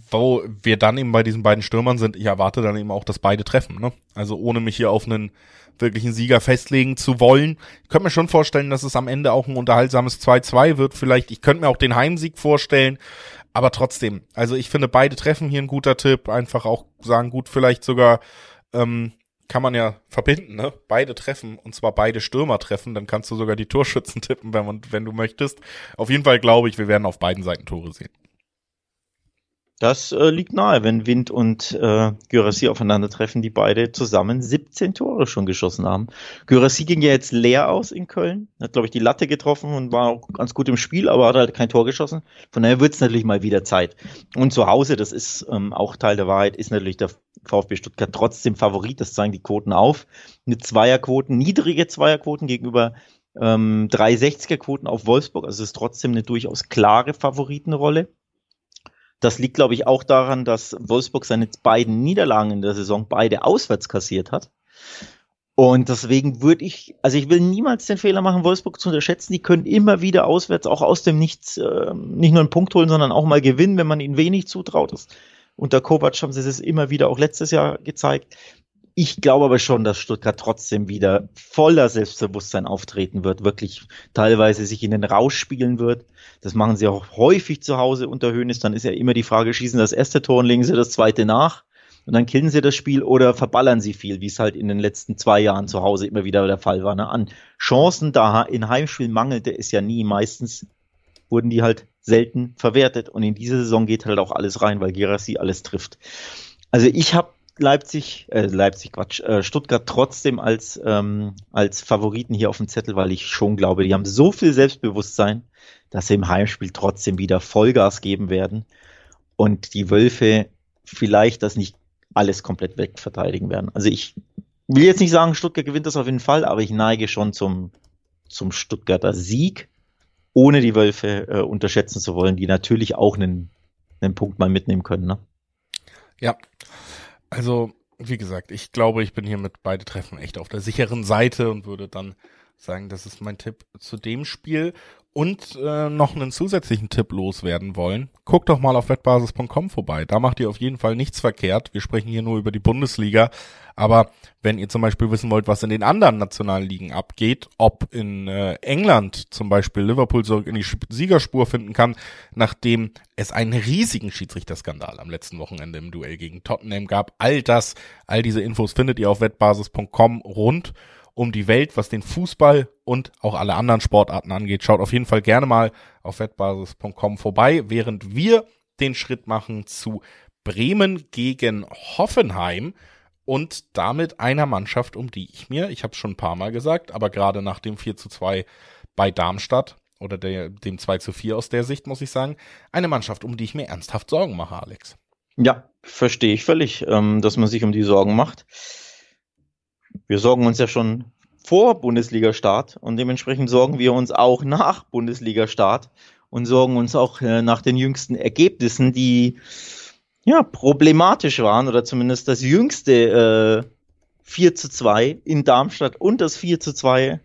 wo wir dann eben bei diesen beiden Stürmern sind, ich erwarte dann eben auch, dass beide treffen. Ne? Also ohne mich hier auf einen wirklichen Sieger festlegen zu wollen. Ich könnte mir schon vorstellen, dass es am Ende auch ein unterhaltsames 2-2 wird. Vielleicht, ich könnte mir auch den Heimsieg vorstellen. Aber trotzdem, also ich finde beide treffen hier ein guter Tipp. Einfach auch sagen, gut, vielleicht sogar ähm, kann man ja verbinden, ne? Beide treffen und zwar beide Stürmer treffen, dann kannst du sogar die Torschützen tippen, wenn, man, wenn du möchtest. Auf jeden Fall glaube ich, wir werden auf beiden Seiten Tore sehen. Das äh, liegt nahe, wenn Wind und äh, Gyrassi aufeinandertreffen, die beide zusammen 17 Tore schon geschossen haben. Gyrassi ging ja jetzt leer aus in Köln, hat, glaube ich, die Latte getroffen und war auch ganz gut im Spiel, aber hat halt kein Tor geschossen. Von daher wird es natürlich mal wieder Zeit. Und zu Hause, das ist ähm, auch Teil der Wahrheit, ist natürlich der VfB Stuttgart trotzdem Favorit, das zeigen die Quoten auf. Mit Zweierquoten, niedrige Zweierquoten gegenüber ähm, 360er-Quoten auf Wolfsburg, also es ist trotzdem eine durchaus klare Favoritenrolle. Das liegt, glaube ich, auch daran, dass Wolfsburg seine beiden Niederlagen in der Saison beide auswärts kassiert hat. Und deswegen würde ich, also ich will niemals den Fehler machen, Wolfsburg zu unterschätzen. Die können immer wieder auswärts auch aus dem Nichts äh, nicht nur einen Punkt holen, sondern auch mal gewinnen, wenn man ihnen wenig zutraut. Das, unter Kovac haben sie es immer wieder auch letztes Jahr gezeigt. Ich glaube aber schon, dass Stuttgart trotzdem wieder voller Selbstbewusstsein auftreten wird, wirklich teilweise sich in den Rausch spielen wird. Das machen sie auch häufig zu Hause unter Höhnes. Dann ist ja immer die Frage, schießen das erste Tor und legen sie das zweite nach und dann killen sie das Spiel oder verballern sie viel, wie es halt in den letzten zwei Jahren zu Hause immer wieder der Fall war. Ne? An Chancen da in Heimspielen mangelte es ja nie. Meistens wurden die halt selten verwertet und in diese Saison geht halt auch alles rein, weil Gerassi alles trifft. Also ich habe Leipzig, äh, Leipzig, Quatsch, äh, Stuttgart trotzdem als, ähm, als Favoriten hier auf dem Zettel, weil ich schon glaube, die haben so viel Selbstbewusstsein, dass sie im Heimspiel trotzdem wieder Vollgas geben werden und die Wölfe vielleicht das nicht alles komplett wegverteidigen werden. Also ich will jetzt nicht sagen, Stuttgart gewinnt das auf jeden Fall, aber ich neige schon zum, zum Stuttgarter Sieg, ohne die Wölfe äh, unterschätzen zu wollen, die natürlich auch einen, einen Punkt mal mitnehmen können. Ne? Ja, also, wie gesagt, ich glaube, ich bin hier mit beide Treffen echt auf der sicheren Seite und würde dann sagen, das ist mein Tipp zu dem Spiel und äh, noch einen zusätzlichen Tipp loswerden wollen, guckt doch mal auf wettbasis.com vorbei. Da macht ihr auf jeden Fall nichts verkehrt. Wir sprechen hier nur über die Bundesliga. Aber wenn ihr zum Beispiel wissen wollt, was in den anderen nationalen Ligen abgeht, ob in äh, England zum Beispiel Liverpool zurück in die Siegerspur finden kann, nachdem es einen riesigen Schiedsrichterskandal am letzten Wochenende im Duell gegen Tottenham gab, all das, all diese Infos findet ihr auf wettbasis.com rund um die Welt, was den Fußball und auch alle anderen Sportarten angeht. Schaut auf jeden Fall gerne mal auf wettbasis.com vorbei, während wir den Schritt machen zu Bremen gegen Hoffenheim und damit einer Mannschaft, um die ich mir, ich habe es schon ein paar Mal gesagt, aber gerade nach dem 4 zu 2 bei Darmstadt oder der, dem 2 zu 4 aus der Sicht, muss ich sagen, eine Mannschaft, um die ich mir ernsthaft Sorgen mache, Alex. Ja, verstehe ich völlig, ähm, dass man sich um die Sorgen macht wir sorgen uns ja schon vor Bundesliga-Start und dementsprechend sorgen wir uns auch nach Bundesliga-Start und sorgen uns auch äh, nach den jüngsten Ergebnissen, die ja problematisch waren oder zumindest das jüngste äh, 4 zu 2 in Darmstadt und das 4 zu 2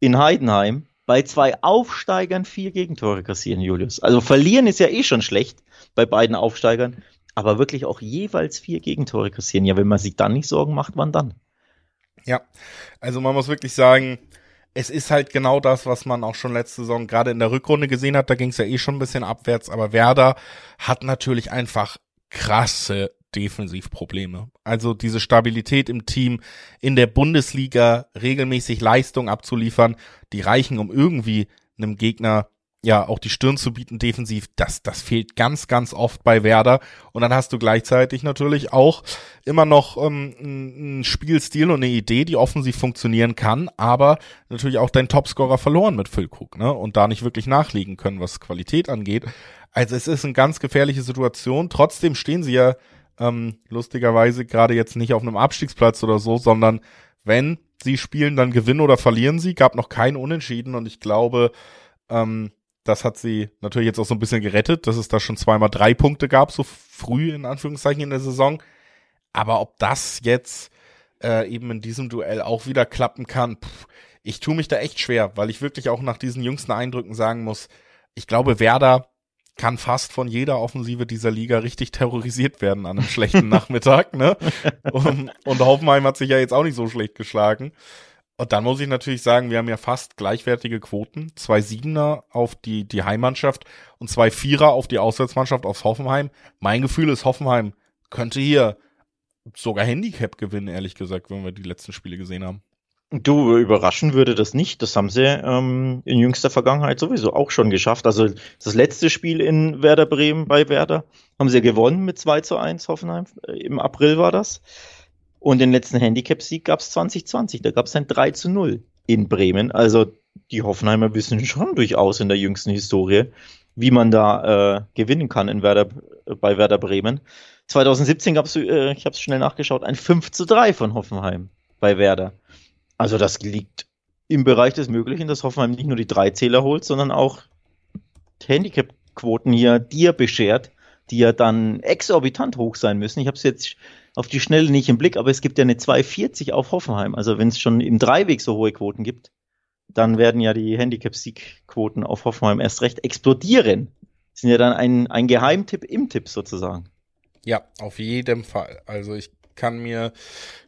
in Heidenheim. Bei zwei Aufsteigern vier Gegentore kassieren, Julius. Also verlieren ist ja eh schon schlecht bei beiden Aufsteigern, aber wirklich auch jeweils vier Gegentore kassieren. Ja, wenn man sich dann nicht Sorgen macht, wann dann? Ja, also man muss wirklich sagen, es ist halt genau das, was man auch schon letzte Saison gerade in der Rückrunde gesehen hat. Da ging es ja eh schon ein bisschen abwärts, aber Werder hat natürlich einfach krasse Defensivprobleme. Also diese Stabilität im Team in der Bundesliga regelmäßig Leistung abzuliefern, die reichen, um irgendwie einem Gegner ja auch die Stirn zu bieten defensiv, das, das fehlt ganz, ganz oft bei Werder. Und dann hast du gleichzeitig natürlich auch immer noch ähm, einen Spielstil und eine Idee, die offensiv funktionieren kann, aber natürlich auch dein Topscorer verloren mit Füllkrug, ne? Und da nicht wirklich nachlegen können, was Qualität angeht. Also es ist eine ganz gefährliche Situation. Trotzdem stehen sie ja ähm, lustigerweise gerade jetzt nicht auf einem Abstiegsplatz oder so, sondern wenn sie spielen, dann gewinnen oder verlieren sie. Gab noch kein Unentschieden und ich glaube, ähm, das hat sie natürlich jetzt auch so ein bisschen gerettet, dass es da schon zweimal drei Punkte gab, so früh in Anführungszeichen in der Saison. Aber ob das jetzt äh, eben in diesem Duell auch wieder klappen kann, pff, ich tue mich da echt schwer, weil ich wirklich auch nach diesen jüngsten Eindrücken sagen muss, ich glaube, Werder kann fast von jeder Offensive dieser Liga richtig terrorisiert werden an einem schlechten Nachmittag, ne? Und, und Hoffenheim hat sich ja jetzt auch nicht so schlecht geschlagen. Und dann muss ich natürlich sagen, wir haben ja fast gleichwertige Quoten. Zwei Siebener auf die, die Heimmannschaft und zwei Vierer auf die Auswärtsmannschaft aus Hoffenheim. Mein Gefühl ist, Hoffenheim könnte hier sogar Handicap gewinnen, ehrlich gesagt, wenn wir die letzten Spiele gesehen haben. Du, überraschen würde das nicht. Das haben sie ähm, in jüngster Vergangenheit sowieso auch schon geschafft. Also das letzte Spiel in Werder Bremen bei Werder haben sie gewonnen mit 2 zu 1 Hoffenheim. Im April war das. Und den letzten Handicap-Sieg gab es 2020. Da gab es ein 3 zu 0 in Bremen. Also die Hoffenheimer wissen schon durchaus in der jüngsten Historie, wie man da äh, gewinnen kann in Werder, bei Werder Bremen. 2017 gab es, äh, ich habe es schnell nachgeschaut, ein 5 zu 3 von Hoffenheim bei Werder. Also das liegt im Bereich des Möglichen, dass Hoffenheim nicht nur die drei Zähler holt, sondern auch Handicap-Quoten hier dir beschert, die ja dann exorbitant hoch sein müssen. Ich habe es jetzt auf die Schnelle nicht im Blick, aber es gibt ja eine 240 auf Hoffenheim. Also wenn es schon im Dreiweg so hohe Quoten gibt, dann werden ja die Handicap-Sieg-Quoten auf Hoffenheim erst recht explodieren. Sind ja dann ein, ein Geheimtipp im Tipp sozusagen. Ja, auf jeden Fall. Also ich kann mir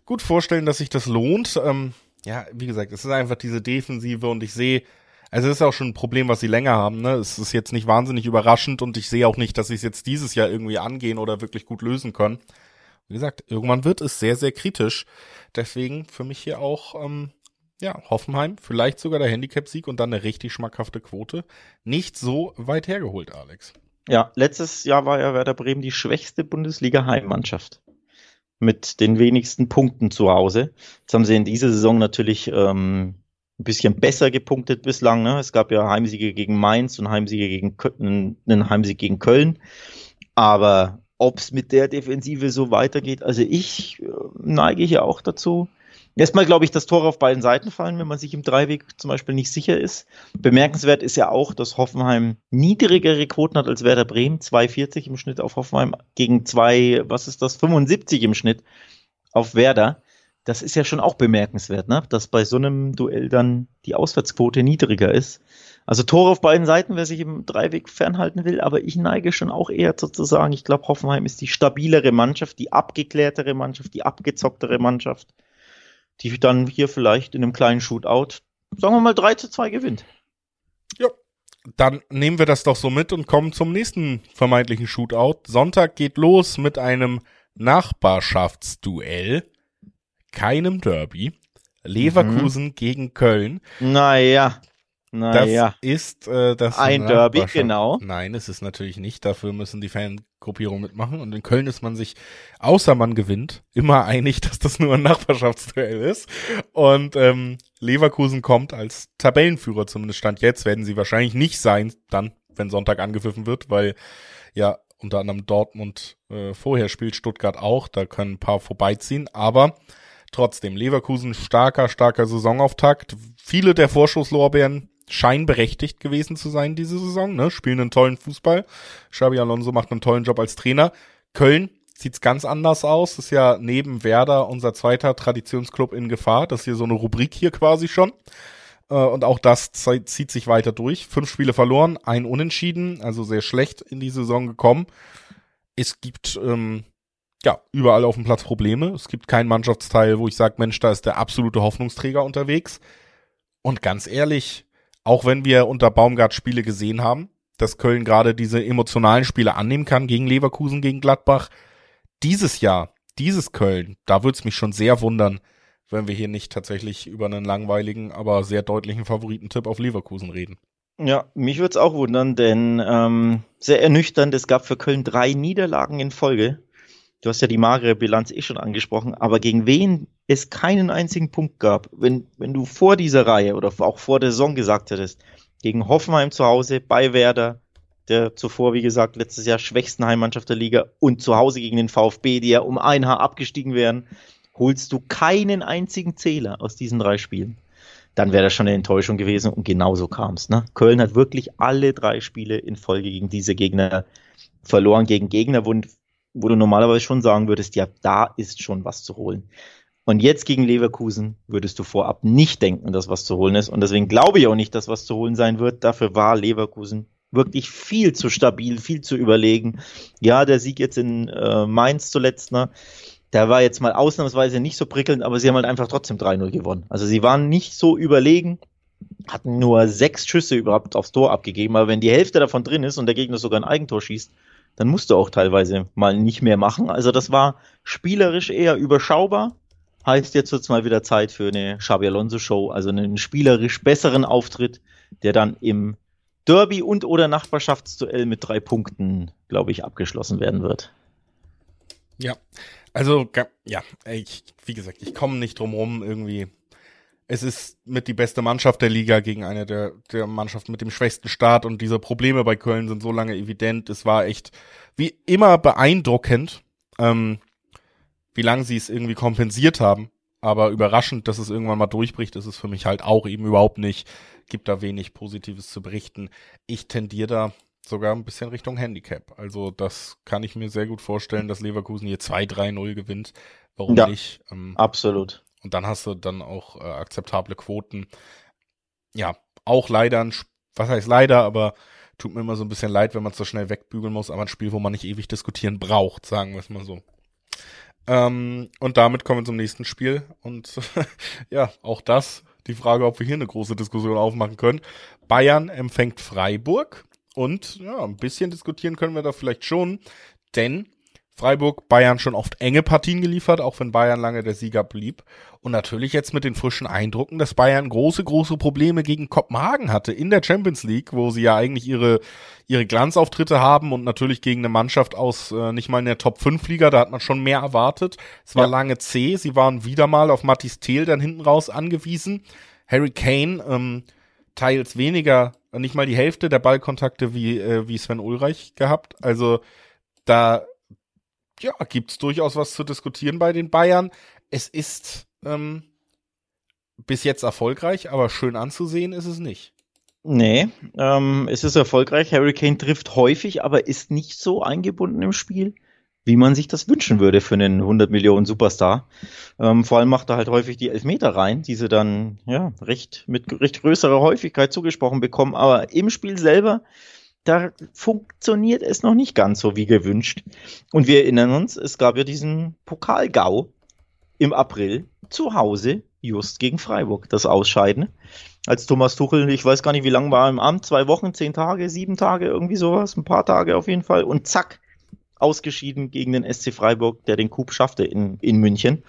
gut vorstellen, dass sich das lohnt. Ähm, ja, wie gesagt, es ist einfach diese Defensive und ich sehe, also es ist auch schon ein Problem, was sie länger haben. Ne? Es ist jetzt nicht wahnsinnig überraschend und ich sehe auch nicht, dass sie es jetzt dieses Jahr irgendwie angehen oder wirklich gut lösen können. Wie gesagt, irgendwann wird es sehr, sehr kritisch. Deswegen für mich hier auch, ähm, ja, Hoffenheim, vielleicht sogar der Handicap-Sieg und dann eine richtig schmackhafte Quote. Nicht so weit hergeholt, Alex. Ja, letztes Jahr war ja Werder Bremen die schwächste Bundesliga-Heimmannschaft mit den wenigsten Punkten zu Hause. Jetzt haben sie in dieser Saison natürlich ähm, ein bisschen besser gepunktet bislang. Ne? Es gab ja Heimsiege gegen Mainz und Heimsiege gegen Köln, einen Heimsieg gegen Köln. Aber ob es mit der Defensive so weitergeht, also ich äh, neige hier auch dazu, Erstmal glaube ich, dass Tore auf beiden Seiten fallen, wenn man sich im Dreiweg zum Beispiel nicht sicher ist. Bemerkenswert ist ja auch, dass Hoffenheim niedrigere Quoten hat als Werder Bremen, 2,40 im Schnitt auf Hoffenheim gegen 2, was ist das, 75 im Schnitt auf Werder. Das ist ja schon auch bemerkenswert, ne? dass bei so einem Duell dann die Auswärtsquote niedriger ist. Also Tore auf beiden Seiten, wer sich im Dreiweg fernhalten will, aber ich neige schon auch eher zu sagen, ich glaube, Hoffenheim ist die stabilere Mannschaft, die abgeklärtere Mannschaft, die abgezocktere Mannschaft die dann hier vielleicht in einem kleinen Shootout, sagen wir mal 3 zu 2 gewinnt. Ja, dann nehmen wir das doch so mit und kommen zum nächsten vermeintlichen Shootout. Sonntag geht los mit einem Nachbarschaftsduell, keinem Derby. Leverkusen mhm. gegen Köln. Naja. Naja. Das ist äh, das ein Derby, genau. Nein, es ist natürlich nicht. Dafür müssen die Fangruppierungen mitmachen. Und in Köln ist man sich, außer man gewinnt, immer einig, dass das nur ein Nachbarschaftsduell ist. Und ähm, Leverkusen kommt als Tabellenführer, zumindest stand jetzt, werden sie wahrscheinlich nicht sein, dann, wenn Sonntag angepfiffen wird, weil ja unter anderem Dortmund äh, vorher spielt, Stuttgart auch, da können ein paar vorbeiziehen. Aber trotzdem, Leverkusen starker, starker Saisonauftakt. Viele der Vorschusslorbeeren scheinberechtigt gewesen zu sein diese Saison, ne? Spielen einen tollen Fußball. Xabi Alonso macht einen tollen Job als Trainer. Köln sieht's ganz anders aus. ist ja neben Werder unser zweiter Traditionsclub in Gefahr. Das ist hier so eine Rubrik hier quasi schon. Äh, und auch das zieht sich weiter durch. Fünf Spiele verloren, ein Unentschieden, also sehr schlecht in die Saison gekommen. Es gibt ähm, ja überall auf dem Platz Probleme. Es gibt keinen Mannschaftsteil, wo ich sage, Mensch, da ist der absolute Hoffnungsträger unterwegs. Und ganz ehrlich, auch wenn wir unter Baumgart Spiele gesehen haben, dass Köln gerade diese emotionalen Spiele annehmen kann gegen Leverkusen, gegen Gladbach. Dieses Jahr, dieses Köln, da würde es mich schon sehr wundern, wenn wir hier nicht tatsächlich über einen langweiligen, aber sehr deutlichen Favoritentipp auf Leverkusen reden. Ja, mich würde es auch wundern, denn ähm, sehr ernüchternd, es gab für Köln drei Niederlagen in Folge. Du hast ja die magere Bilanz eh schon angesprochen, aber gegen wen es keinen einzigen Punkt gab. Wenn, wenn du vor dieser Reihe oder auch vor der Saison gesagt hättest, gegen Hoffenheim zu Hause bei Werder, der zuvor, wie gesagt, letztes Jahr schwächsten Heimmannschaft der Liga und zu Hause gegen den VfB, die ja um ein Haar abgestiegen wären, holst du keinen einzigen Zähler aus diesen drei Spielen, dann wäre das schon eine Enttäuschung gewesen und genauso kam es. Ne? Köln hat wirklich alle drei Spiele in Folge gegen diese Gegner verloren, gegen Gegner, wo, wo du normalerweise schon sagen würdest, ja, da ist schon was zu holen. Und jetzt gegen Leverkusen würdest du vorab nicht denken, dass was zu holen ist. Und deswegen glaube ich auch nicht, dass was zu holen sein wird. Dafür war Leverkusen wirklich viel zu stabil, viel zu überlegen. Ja, der Sieg jetzt in äh, Mainz zuletzt, ne? Der war jetzt mal ausnahmsweise nicht so prickelnd, aber sie haben halt einfach trotzdem 3-0 gewonnen. Also sie waren nicht so überlegen, hatten nur sechs Schüsse überhaupt aufs Tor abgegeben, aber wenn die Hälfte davon drin ist und der Gegner sogar ein Eigentor schießt, dann musst du auch teilweise mal nicht mehr machen. Also das war spielerisch eher überschaubar. Heißt, jetzt wird's mal wieder Zeit für eine Xabi Alonso Show, also einen spielerisch besseren Auftritt, der dann im Derby und oder Nachbarschaftsduell mit drei Punkten, glaube ich, abgeschlossen werden wird. Ja, also ja, ich, wie gesagt, ich komme nicht drum rum irgendwie. Es ist mit die beste Mannschaft der Liga gegen eine der, der Mannschaften mit dem schwächsten Start und diese Probleme bei Köln sind so lange evident. Es war echt wie immer beeindruckend, ähm, wie lange sie es irgendwie kompensiert haben. Aber überraschend, dass es irgendwann mal durchbricht, ist es für mich halt auch eben überhaupt nicht gibt da wenig Positives zu berichten. Ich tendiere da sogar ein bisschen Richtung Handicap. Also das kann ich mir sehr gut vorstellen, dass Leverkusen hier 2-3-0 gewinnt. Warum ja, nicht? Ähm, absolut. Und dann hast du dann auch äh, akzeptable Quoten. Ja, auch leider ein, was heißt leider, aber tut mir immer so ein bisschen leid, wenn man so schnell wegbügeln muss, aber ein Spiel, wo man nicht ewig diskutieren braucht, sagen wir es mal so. Ähm, und damit kommen wir zum nächsten Spiel. Und ja, auch das die Frage, ob wir hier eine große Diskussion aufmachen können. Bayern empfängt Freiburg und ja, ein bisschen diskutieren können wir da vielleicht schon, denn Freiburg, Bayern schon oft enge Partien geliefert, auch wenn Bayern lange der Sieger blieb. Und natürlich jetzt mit den frischen Eindrucken, dass Bayern große, große Probleme gegen Kopenhagen hatte in der Champions League, wo sie ja eigentlich ihre, ihre Glanzauftritte haben und natürlich gegen eine Mannschaft aus äh, nicht mal in der Top 5 Liga, da hat man schon mehr erwartet. Es war ja. lange C, sie waren wieder mal auf Mattis Thiel dann hinten raus angewiesen. Harry Kane, ähm, teils weniger, nicht mal die Hälfte der Ballkontakte wie, äh, wie Sven Ulreich gehabt. Also da ja, gibt's durchaus was zu diskutieren bei den Bayern. Es ist ähm, bis jetzt erfolgreich, aber schön anzusehen ist es nicht. Nee, ähm, es ist erfolgreich. Harry Kane trifft häufig, aber ist nicht so eingebunden im Spiel, wie man sich das wünschen würde für einen 100 Millionen Superstar. Ähm, vor allem macht er halt häufig die Elfmeter rein, die sie dann ja recht mit recht größerer Häufigkeit zugesprochen bekommen. Aber im Spiel selber da funktioniert es noch nicht ganz so wie gewünscht. Und wir erinnern uns, es gab ja diesen Pokalgau im April zu Hause, just gegen Freiburg, das Ausscheiden. Als Thomas Tuchel, ich weiß gar nicht, wie lange war er im Amt, zwei Wochen, zehn Tage, sieben Tage, irgendwie sowas, ein paar Tage auf jeden Fall. Und zack, ausgeschieden gegen den SC Freiburg, der den Coup schaffte in, in München.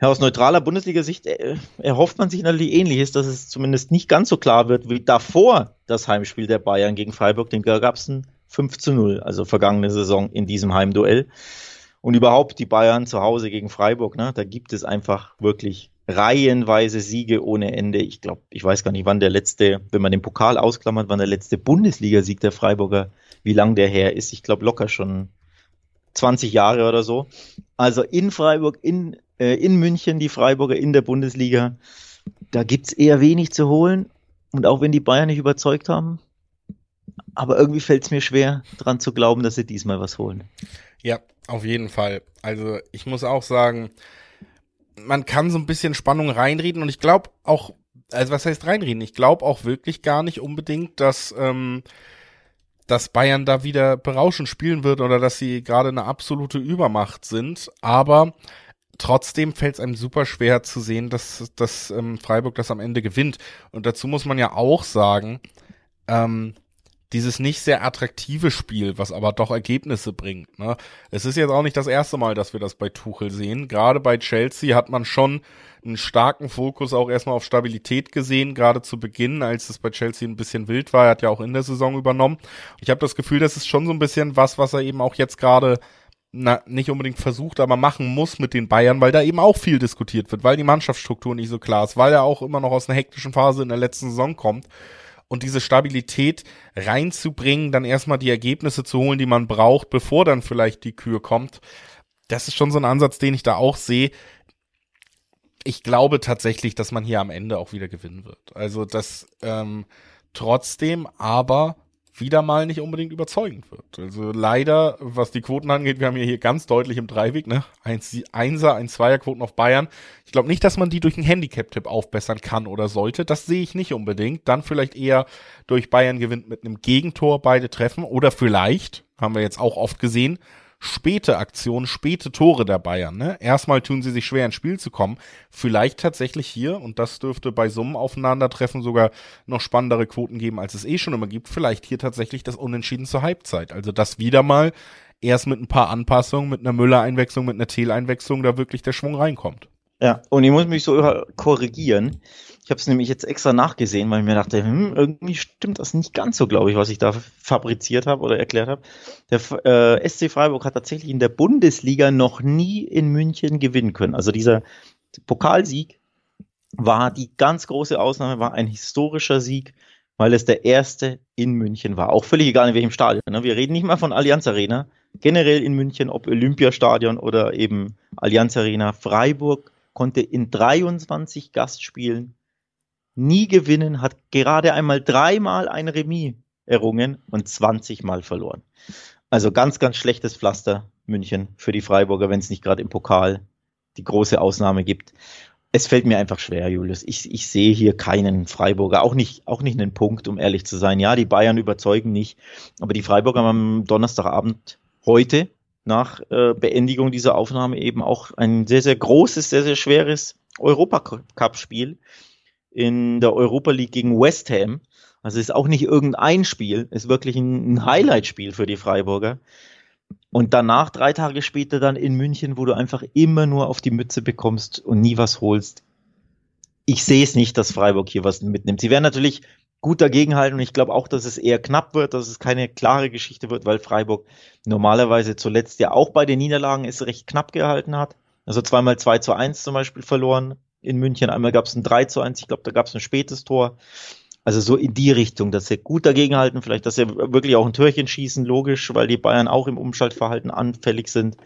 Ja, aus neutraler Bundesliga-Sicht äh, erhofft man sich natürlich ähnliches, dass es zumindest nicht ganz so klar wird wie davor das Heimspiel der Bayern gegen Freiburg. Den gab es ein 5 zu 0, also vergangene Saison in diesem Heimduell. Und überhaupt die Bayern zu Hause gegen Freiburg, ne, da gibt es einfach wirklich reihenweise Siege ohne Ende. Ich glaube, ich weiß gar nicht, wann der letzte, wenn man den Pokal ausklammert, wann der letzte Bundesligasieg der Freiburger, wie lang der her ist. Ich glaube locker schon 20 Jahre oder so. Also in Freiburg, in äh, in München, die Freiburger in der Bundesliga. Da gibt's eher wenig zu holen. Und auch wenn die Bayern nicht überzeugt haben, aber irgendwie fällt es mir schwer, dran zu glauben, dass sie diesmal was holen. Ja, auf jeden Fall. Also ich muss auch sagen, man kann so ein bisschen Spannung reinreden und ich glaube auch, also was heißt reinreden? Ich glaube auch wirklich gar nicht unbedingt, dass, ähm, dass Bayern da wieder berauschend spielen wird oder dass sie gerade eine absolute Übermacht sind. Aber trotzdem fällt es einem super schwer zu sehen, dass, dass ähm, Freiburg das am Ende gewinnt. Und dazu muss man ja auch sagen, ähm, dieses nicht sehr attraktive Spiel, was aber doch Ergebnisse bringt. Ne? Es ist jetzt auch nicht das erste Mal, dass wir das bei Tuchel sehen. Gerade bei Chelsea hat man schon einen starken Fokus auch erstmal auf Stabilität gesehen, gerade zu Beginn, als es bei Chelsea ein bisschen wild war. Er hat ja auch in der Saison übernommen. Ich habe das Gefühl, das ist schon so ein bisschen was, was er eben auch jetzt gerade na, nicht unbedingt versucht, aber machen muss mit den Bayern, weil da eben auch viel diskutiert wird, weil die Mannschaftsstruktur nicht so klar ist, weil er auch immer noch aus einer hektischen Phase in der letzten Saison kommt. Und diese Stabilität reinzubringen, dann erstmal die Ergebnisse zu holen, die man braucht, bevor dann vielleicht die Kür kommt, das ist schon so ein Ansatz, den ich da auch sehe. Ich glaube tatsächlich, dass man hier am Ende auch wieder gewinnen wird. Also, dass ähm, trotzdem aber wieder mal nicht unbedingt überzeugend wird. Also leider, was die Quoten angeht, wir haben hier ganz deutlich im Dreiweg, ne? Eins, Einser, ein Zweierquoten auf Bayern. Ich glaube nicht, dass man die durch einen Handicap-Tipp aufbessern kann oder sollte. Das sehe ich nicht unbedingt. Dann vielleicht eher durch Bayern gewinnt mit einem Gegentor beide treffen oder vielleicht, haben wir jetzt auch oft gesehen, späte Aktionen, späte Tore der Bayern. Ne? Erstmal tun sie sich schwer ins Spiel zu kommen. Vielleicht tatsächlich hier, und das dürfte bei einem Aufeinandertreffen sogar noch spannendere Quoten geben, als es eh schon immer gibt, vielleicht hier tatsächlich das Unentschieden zur Halbzeit. Also das wieder mal erst mit ein paar Anpassungen, mit einer Müller-Einwechslung, mit einer Thiel-Einwechslung da wirklich der Schwung reinkommt. Ja, und ich muss mich so korrigieren. Ich habe es nämlich jetzt extra nachgesehen, weil ich mir dachte, hm, irgendwie stimmt das nicht ganz so, glaube ich, was ich da fabriziert habe oder erklärt habe. Der äh, SC Freiburg hat tatsächlich in der Bundesliga noch nie in München gewinnen können. Also dieser Pokalsieg war die ganz große Ausnahme, war ein historischer Sieg, weil es der erste in München war. Auch völlig egal in welchem Stadion. Ne? Wir reden nicht mal von Allianz Arena. Generell in München, ob Olympiastadion oder eben Allianz Arena. Freiburg konnte in 23 Gastspielen nie gewinnen, hat gerade einmal dreimal ein Remis errungen und 20 Mal verloren. Also ganz, ganz schlechtes Pflaster München für die Freiburger, wenn es nicht gerade im Pokal die große Ausnahme gibt. Es fällt mir einfach schwer, Julius. Ich, ich sehe hier keinen Freiburger, auch nicht, auch nicht einen Punkt, um ehrlich zu sein. Ja, die Bayern überzeugen nicht, aber die Freiburger haben am Donnerstagabend heute nach äh, Beendigung dieser Aufnahme eben auch ein sehr, sehr großes, sehr, sehr schweres Europacup-Spiel in der Europa League gegen West Ham. Also ist auch nicht irgendein Spiel, ist wirklich ein, Highlight-Spiel für die Freiburger. Und danach, drei Tage später, dann in München, wo du einfach immer nur auf die Mütze bekommst und nie was holst. Ich sehe es nicht, dass Freiburg hier was mitnimmt. Sie werden natürlich gut dagegenhalten und ich glaube auch, dass es eher knapp wird, dass es keine klare Geschichte wird, weil Freiburg normalerweise zuletzt ja auch bei den Niederlagen es recht knapp gehalten hat. Also zweimal 2 zu 1 zum Beispiel verloren in München. Einmal gab es ein 3 zu 1, ich glaube, da gab es ein spätes Tor. Also so in die Richtung, dass sie gut dagegenhalten, vielleicht, dass sie wirklich auch ein Türchen schießen, logisch, weil die Bayern auch im Umschaltverhalten anfällig sind.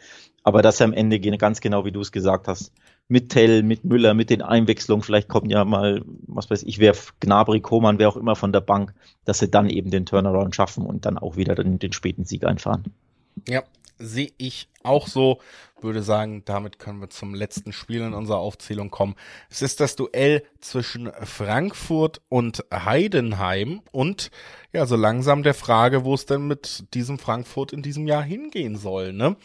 Aber dass sie am Ende ganz genau wie du es gesagt hast, mit Tell, mit Müller, mit den Einwechslungen, vielleicht kommt ja mal, was weiß ich, wer Gnabry, Koman, wer auch immer von der Bank, dass sie dann eben den Turnaround schaffen und dann auch wieder den, den späten Sieg einfahren. Ja, sehe ich auch so. Würde sagen, damit können wir zum letzten Spiel in unserer Aufzählung kommen. Es ist das Duell zwischen Frankfurt und Heidenheim und ja, so langsam der Frage, wo es denn mit diesem Frankfurt in diesem Jahr hingehen soll, ne?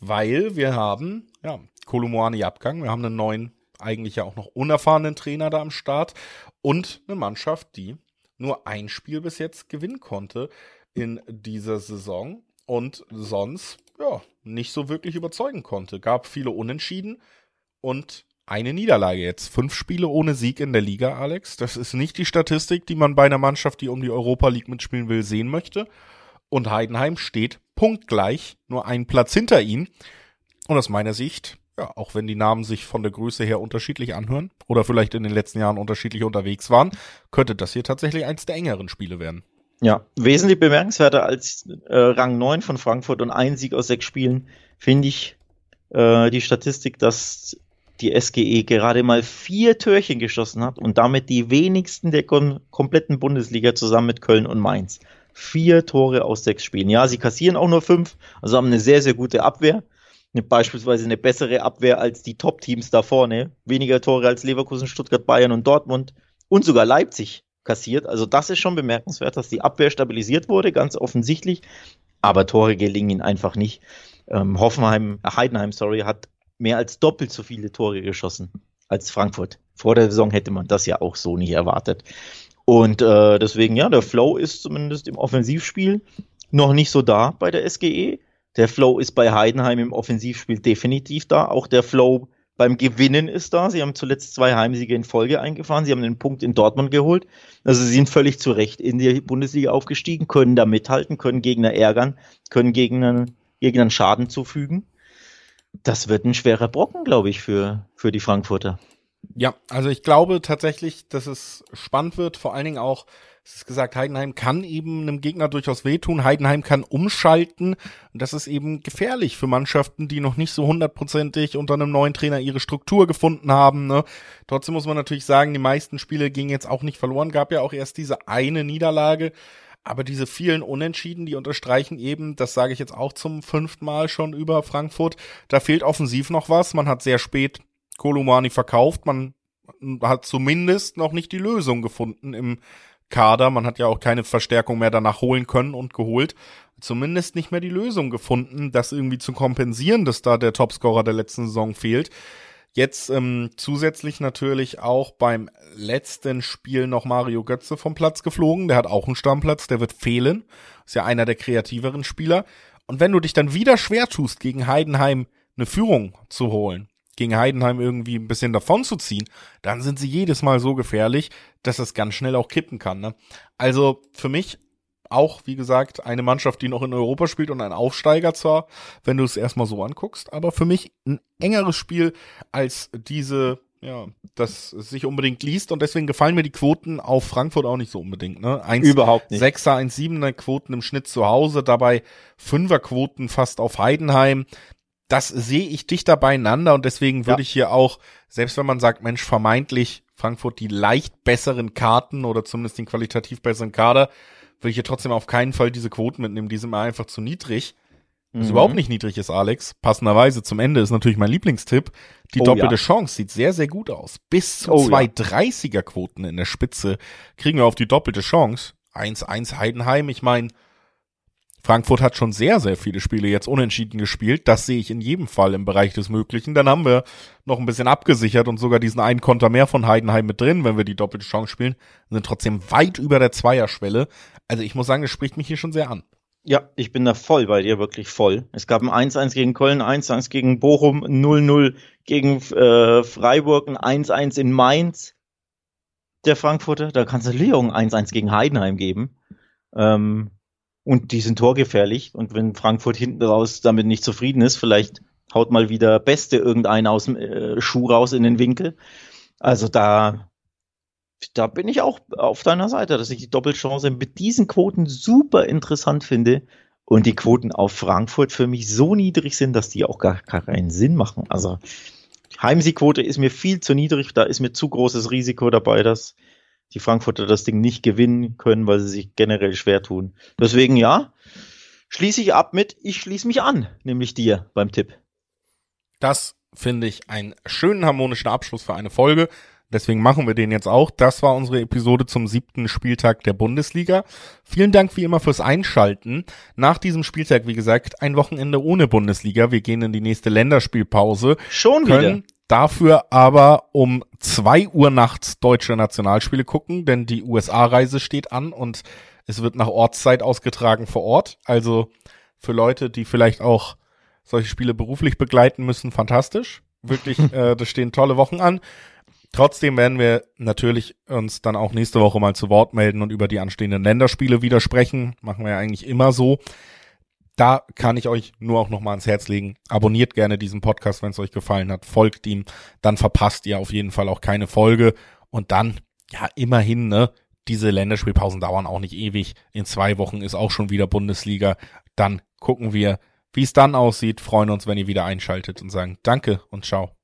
Weil wir haben, ja, Kolomoani Abgang, wir haben einen neuen, eigentlich ja auch noch unerfahrenen Trainer da am Start und eine Mannschaft, die nur ein Spiel bis jetzt gewinnen konnte in dieser Saison und sonst ja, nicht so wirklich überzeugen konnte. Gab viele Unentschieden und eine Niederlage jetzt. Fünf Spiele ohne Sieg in der Liga, Alex. Das ist nicht die Statistik, die man bei einer Mannschaft, die um die Europa League mitspielen will, sehen möchte. Und Heidenheim steht punktgleich, nur einen Platz hinter ihm. Und aus meiner Sicht, ja, auch wenn die Namen sich von der Größe her unterschiedlich anhören oder vielleicht in den letzten Jahren unterschiedlich unterwegs waren, könnte das hier tatsächlich eins der engeren Spiele werden. Ja, wesentlich bemerkenswerter als äh, Rang 9 von Frankfurt und ein Sieg aus sechs Spielen finde ich äh, die Statistik, dass die SGE gerade mal vier Türchen geschossen hat und damit die wenigsten der kom kompletten Bundesliga zusammen mit Köln und Mainz. Vier Tore aus sechs Spielen. Ja, sie kassieren auch nur fünf, also haben eine sehr, sehr gute Abwehr. Beispielsweise eine bessere Abwehr als die Top-Teams da vorne. Weniger Tore als Leverkusen, Stuttgart, Bayern und Dortmund und sogar Leipzig kassiert. Also das ist schon bemerkenswert, dass die Abwehr stabilisiert wurde, ganz offensichtlich. Aber Tore gelingen ihnen einfach nicht. Ähm, Hoffenheim, äh, Heidenheim, sorry, hat mehr als doppelt so viele Tore geschossen als Frankfurt. Vor der Saison hätte man das ja auch so nicht erwartet. Und äh, deswegen, ja, der Flow ist zumindest im Offensivspiel noch nicht so da bei der SGE. Der Flow ist bei Heidenheim im Offensivspiel definitiv da. Auch der Flow beim Gewinnen ist da. Sie haben zuletzt zwei Heimsiege in Folge eingefahren. Sie haben den Punkt in Dortmund geholt. Also sie sind völlig zu Recht in die Bundesliga aufgestiegen, können da mithalten, können Gegner ärgern, können Gegnern, Gegnern Schaden zufügen. Das wird ein schwerer Brocken, glaube ich, für, für die Frankfurter. Ja, also ich glaube tatsächlich, dass es spannend wird, vor allen Dingen auch, es ist gesagt, Heidenheim kann eben einem Gegner durchaus wehtun. Heidenheim kann umschalten. Und das ist eben gefährlich für Mannschaften, die noch nicht so hundertprozentig unter einem neuen Trainer ihre Struktur gefunden haben. Ne? Trotzdem muss man natürlich sagen, die meisten Spiele gingen jetzt auch nicht verloren. Gab ja auch erst diese eine Niederlage. Aber diese vielen Unentschieden, die unterstreichen eben, das sage ich jetzt auch zum fünften Mal schon über Frankfurt, da fehlt offensiv noch was. Man hat sehr spät Kolumani verkauft. Man hat zumindest noch nicht die Lösung gefunden im Kader. Man hat ja auch keine Verstärkung mehr danach holen können und geholt. Zumindest nicht mehr die Lösung gefunden, das irgendwie zu kompensieren, dass da der Topscorer der letzten Saison fehlt. Jetzt ähm, zusätzlich natürlich auch beim letzten Spiel noch Mario Götze vom Platz geflogen. Der hat auch einen Stammplatz, der wird fehlen. Ist ja einer der kreativeren Spieler. Und wenn du dich dann wieder schwer tust, gegen Heidenheim eine Führung zu holen, gegen Heidenheim irgendwie ein bisschen davon zu ziehen, dann sind sie jedes Mal so gefährlich, dass es ganz schnell auch kippen kann. Ne? Also für mich auch, wie gesagt, eine Mannschaft, die noch in Europa spielt und ein Aufsteiger zwar, wenn du es erstmal so anguckst, aber für mich ein engeres Spiel als diese, ja, das sich unbedingt liest und deswegen gefallen mir die Quoten auf Frankfurt auch nicht so unbedingt, ne? Eins, Überhaupt nicht. Sechser, eins Siebener Quoten im Schnitt zu Hause, dabei Fünfer Quoten fast auf Heidenheim. Das sehe ich dichter beieinander und deswegen würde ja. ich hier auch, selbst wenn man sagt, Mensch, vermeintlich Frankfurt die leicht besseren Karten oder zumindest den qualitativ besseren Kader, will ich hier trotzdem auf keinen Fall diese Quoten mitnehmen, die sind mir einfach zu niedrig. Was mhm. überhaupt nicht niedrig ist, Alex. Passenderweise zum Ende ist natürlich mein Lieblingstipp. Die oh, doppelte ja. Chance sieht sehr, sehr gut aus. Bis zu oh, zwei ja. 30er Quoten in der Spitze kriegen wir auf die doppelte Chance. 1-1 Heidenheim. Ich meine, Frankfurt hat schon sehr, sehr viele Spiele jetzt unentschieden gespielt. Das sehe ich in jedem Fall im Bereich des Möglichen. Dann haben wir noch ein bisschen abgesichert und sogar diesen einen Konter mehr von Heidenheim mit drin, wenn wir die doppelte Chance spielen. Sind trotzdem weit über der Zweierschwelle. Also ich muss sagen, das spricht mich hier schon sehr an. Ja, ich bin da voll bei dir, wirklich voll. Es gab ein 1-1 gegen Köln, 1-1 gegen Bochum, 0-0 gegen äh, Freiburg, ein 1-1 in Mainz. Der Frankfurter, da kannst du Leon 1-1 gegen Heidenheim geben. Ähm, und die sind torgefährlich. Und wenn Frankfurt hinten raus damit nicht zufrieden ist, vielleicht haut mal wieder Beste irgendeinen aus dem äh, Schuh raus in den Winkel. Also da da bin ich auch auf deiner Seite, dass ich die Doppelchance mit diesen Quoten super interessant finde und die Quoten auf Frankfurt für mich so niedrig sind, dass die auch gar, keinen Sinn machen. Also Heimsiegquote ist mir viel zu niedrig, da ist mir zu großes Risiko dabei, dass die Frankfurter das Ding nicht gewinnen können, weil sie sich generell schwer tun. Deswegen ja, schließe ich ab mit, ich schließe mich an, nämlich dir beim Tipp. Das finde ich einen schönen harmonischen Abschluss für eine Folge. Deswegen machen wir den jetzt auch. Das war unsere Episode zum siebten Spieltag der Bundesliga. Vielen Dank wie immer fürs Einschalten. Nach diesem Spieltag, wie gesagt, ein Wochenende ohne Bundesliga. Wir gehen in die nächste Länderspielpause. Schon wieder. Dafür aber um zwei Uhr nachts deutsche Nationalspiele gucken, denn die USA-Reise steht an und es wird nach Ortszeit ausgetragen vor Ort. Also für Leute, die vielleicht auch solche Spiele beruflich begleiten müssen, fantastisch. Wirklich, äh, da stehen tolle Wochen an. Trotzdem werden wir natürlich uns dann auch nächste Woche mal zu Wort melden und über die anstehenden Länderspiele widersprechen. Machen wir ja eigentlich immer so. Da kann ich euch nur auch nochmal ans Herz legen. Abonniert gerne diesen Podcast, wenn es euch gefallen hat. Folgt ihm. Dann verpasst ihr auf jeden Fall auch keine Folge. Und dann, ja, immerhin, ne? Diese Länderspielpausen dauern auch nicht ewig. In zwei Wochen ist auch schon wieder Bundesliga. Dann gucken wir, wie es dann aussieht. Freuen uns, wenn ihr wieder einschaltet und sagen Danke und ciao.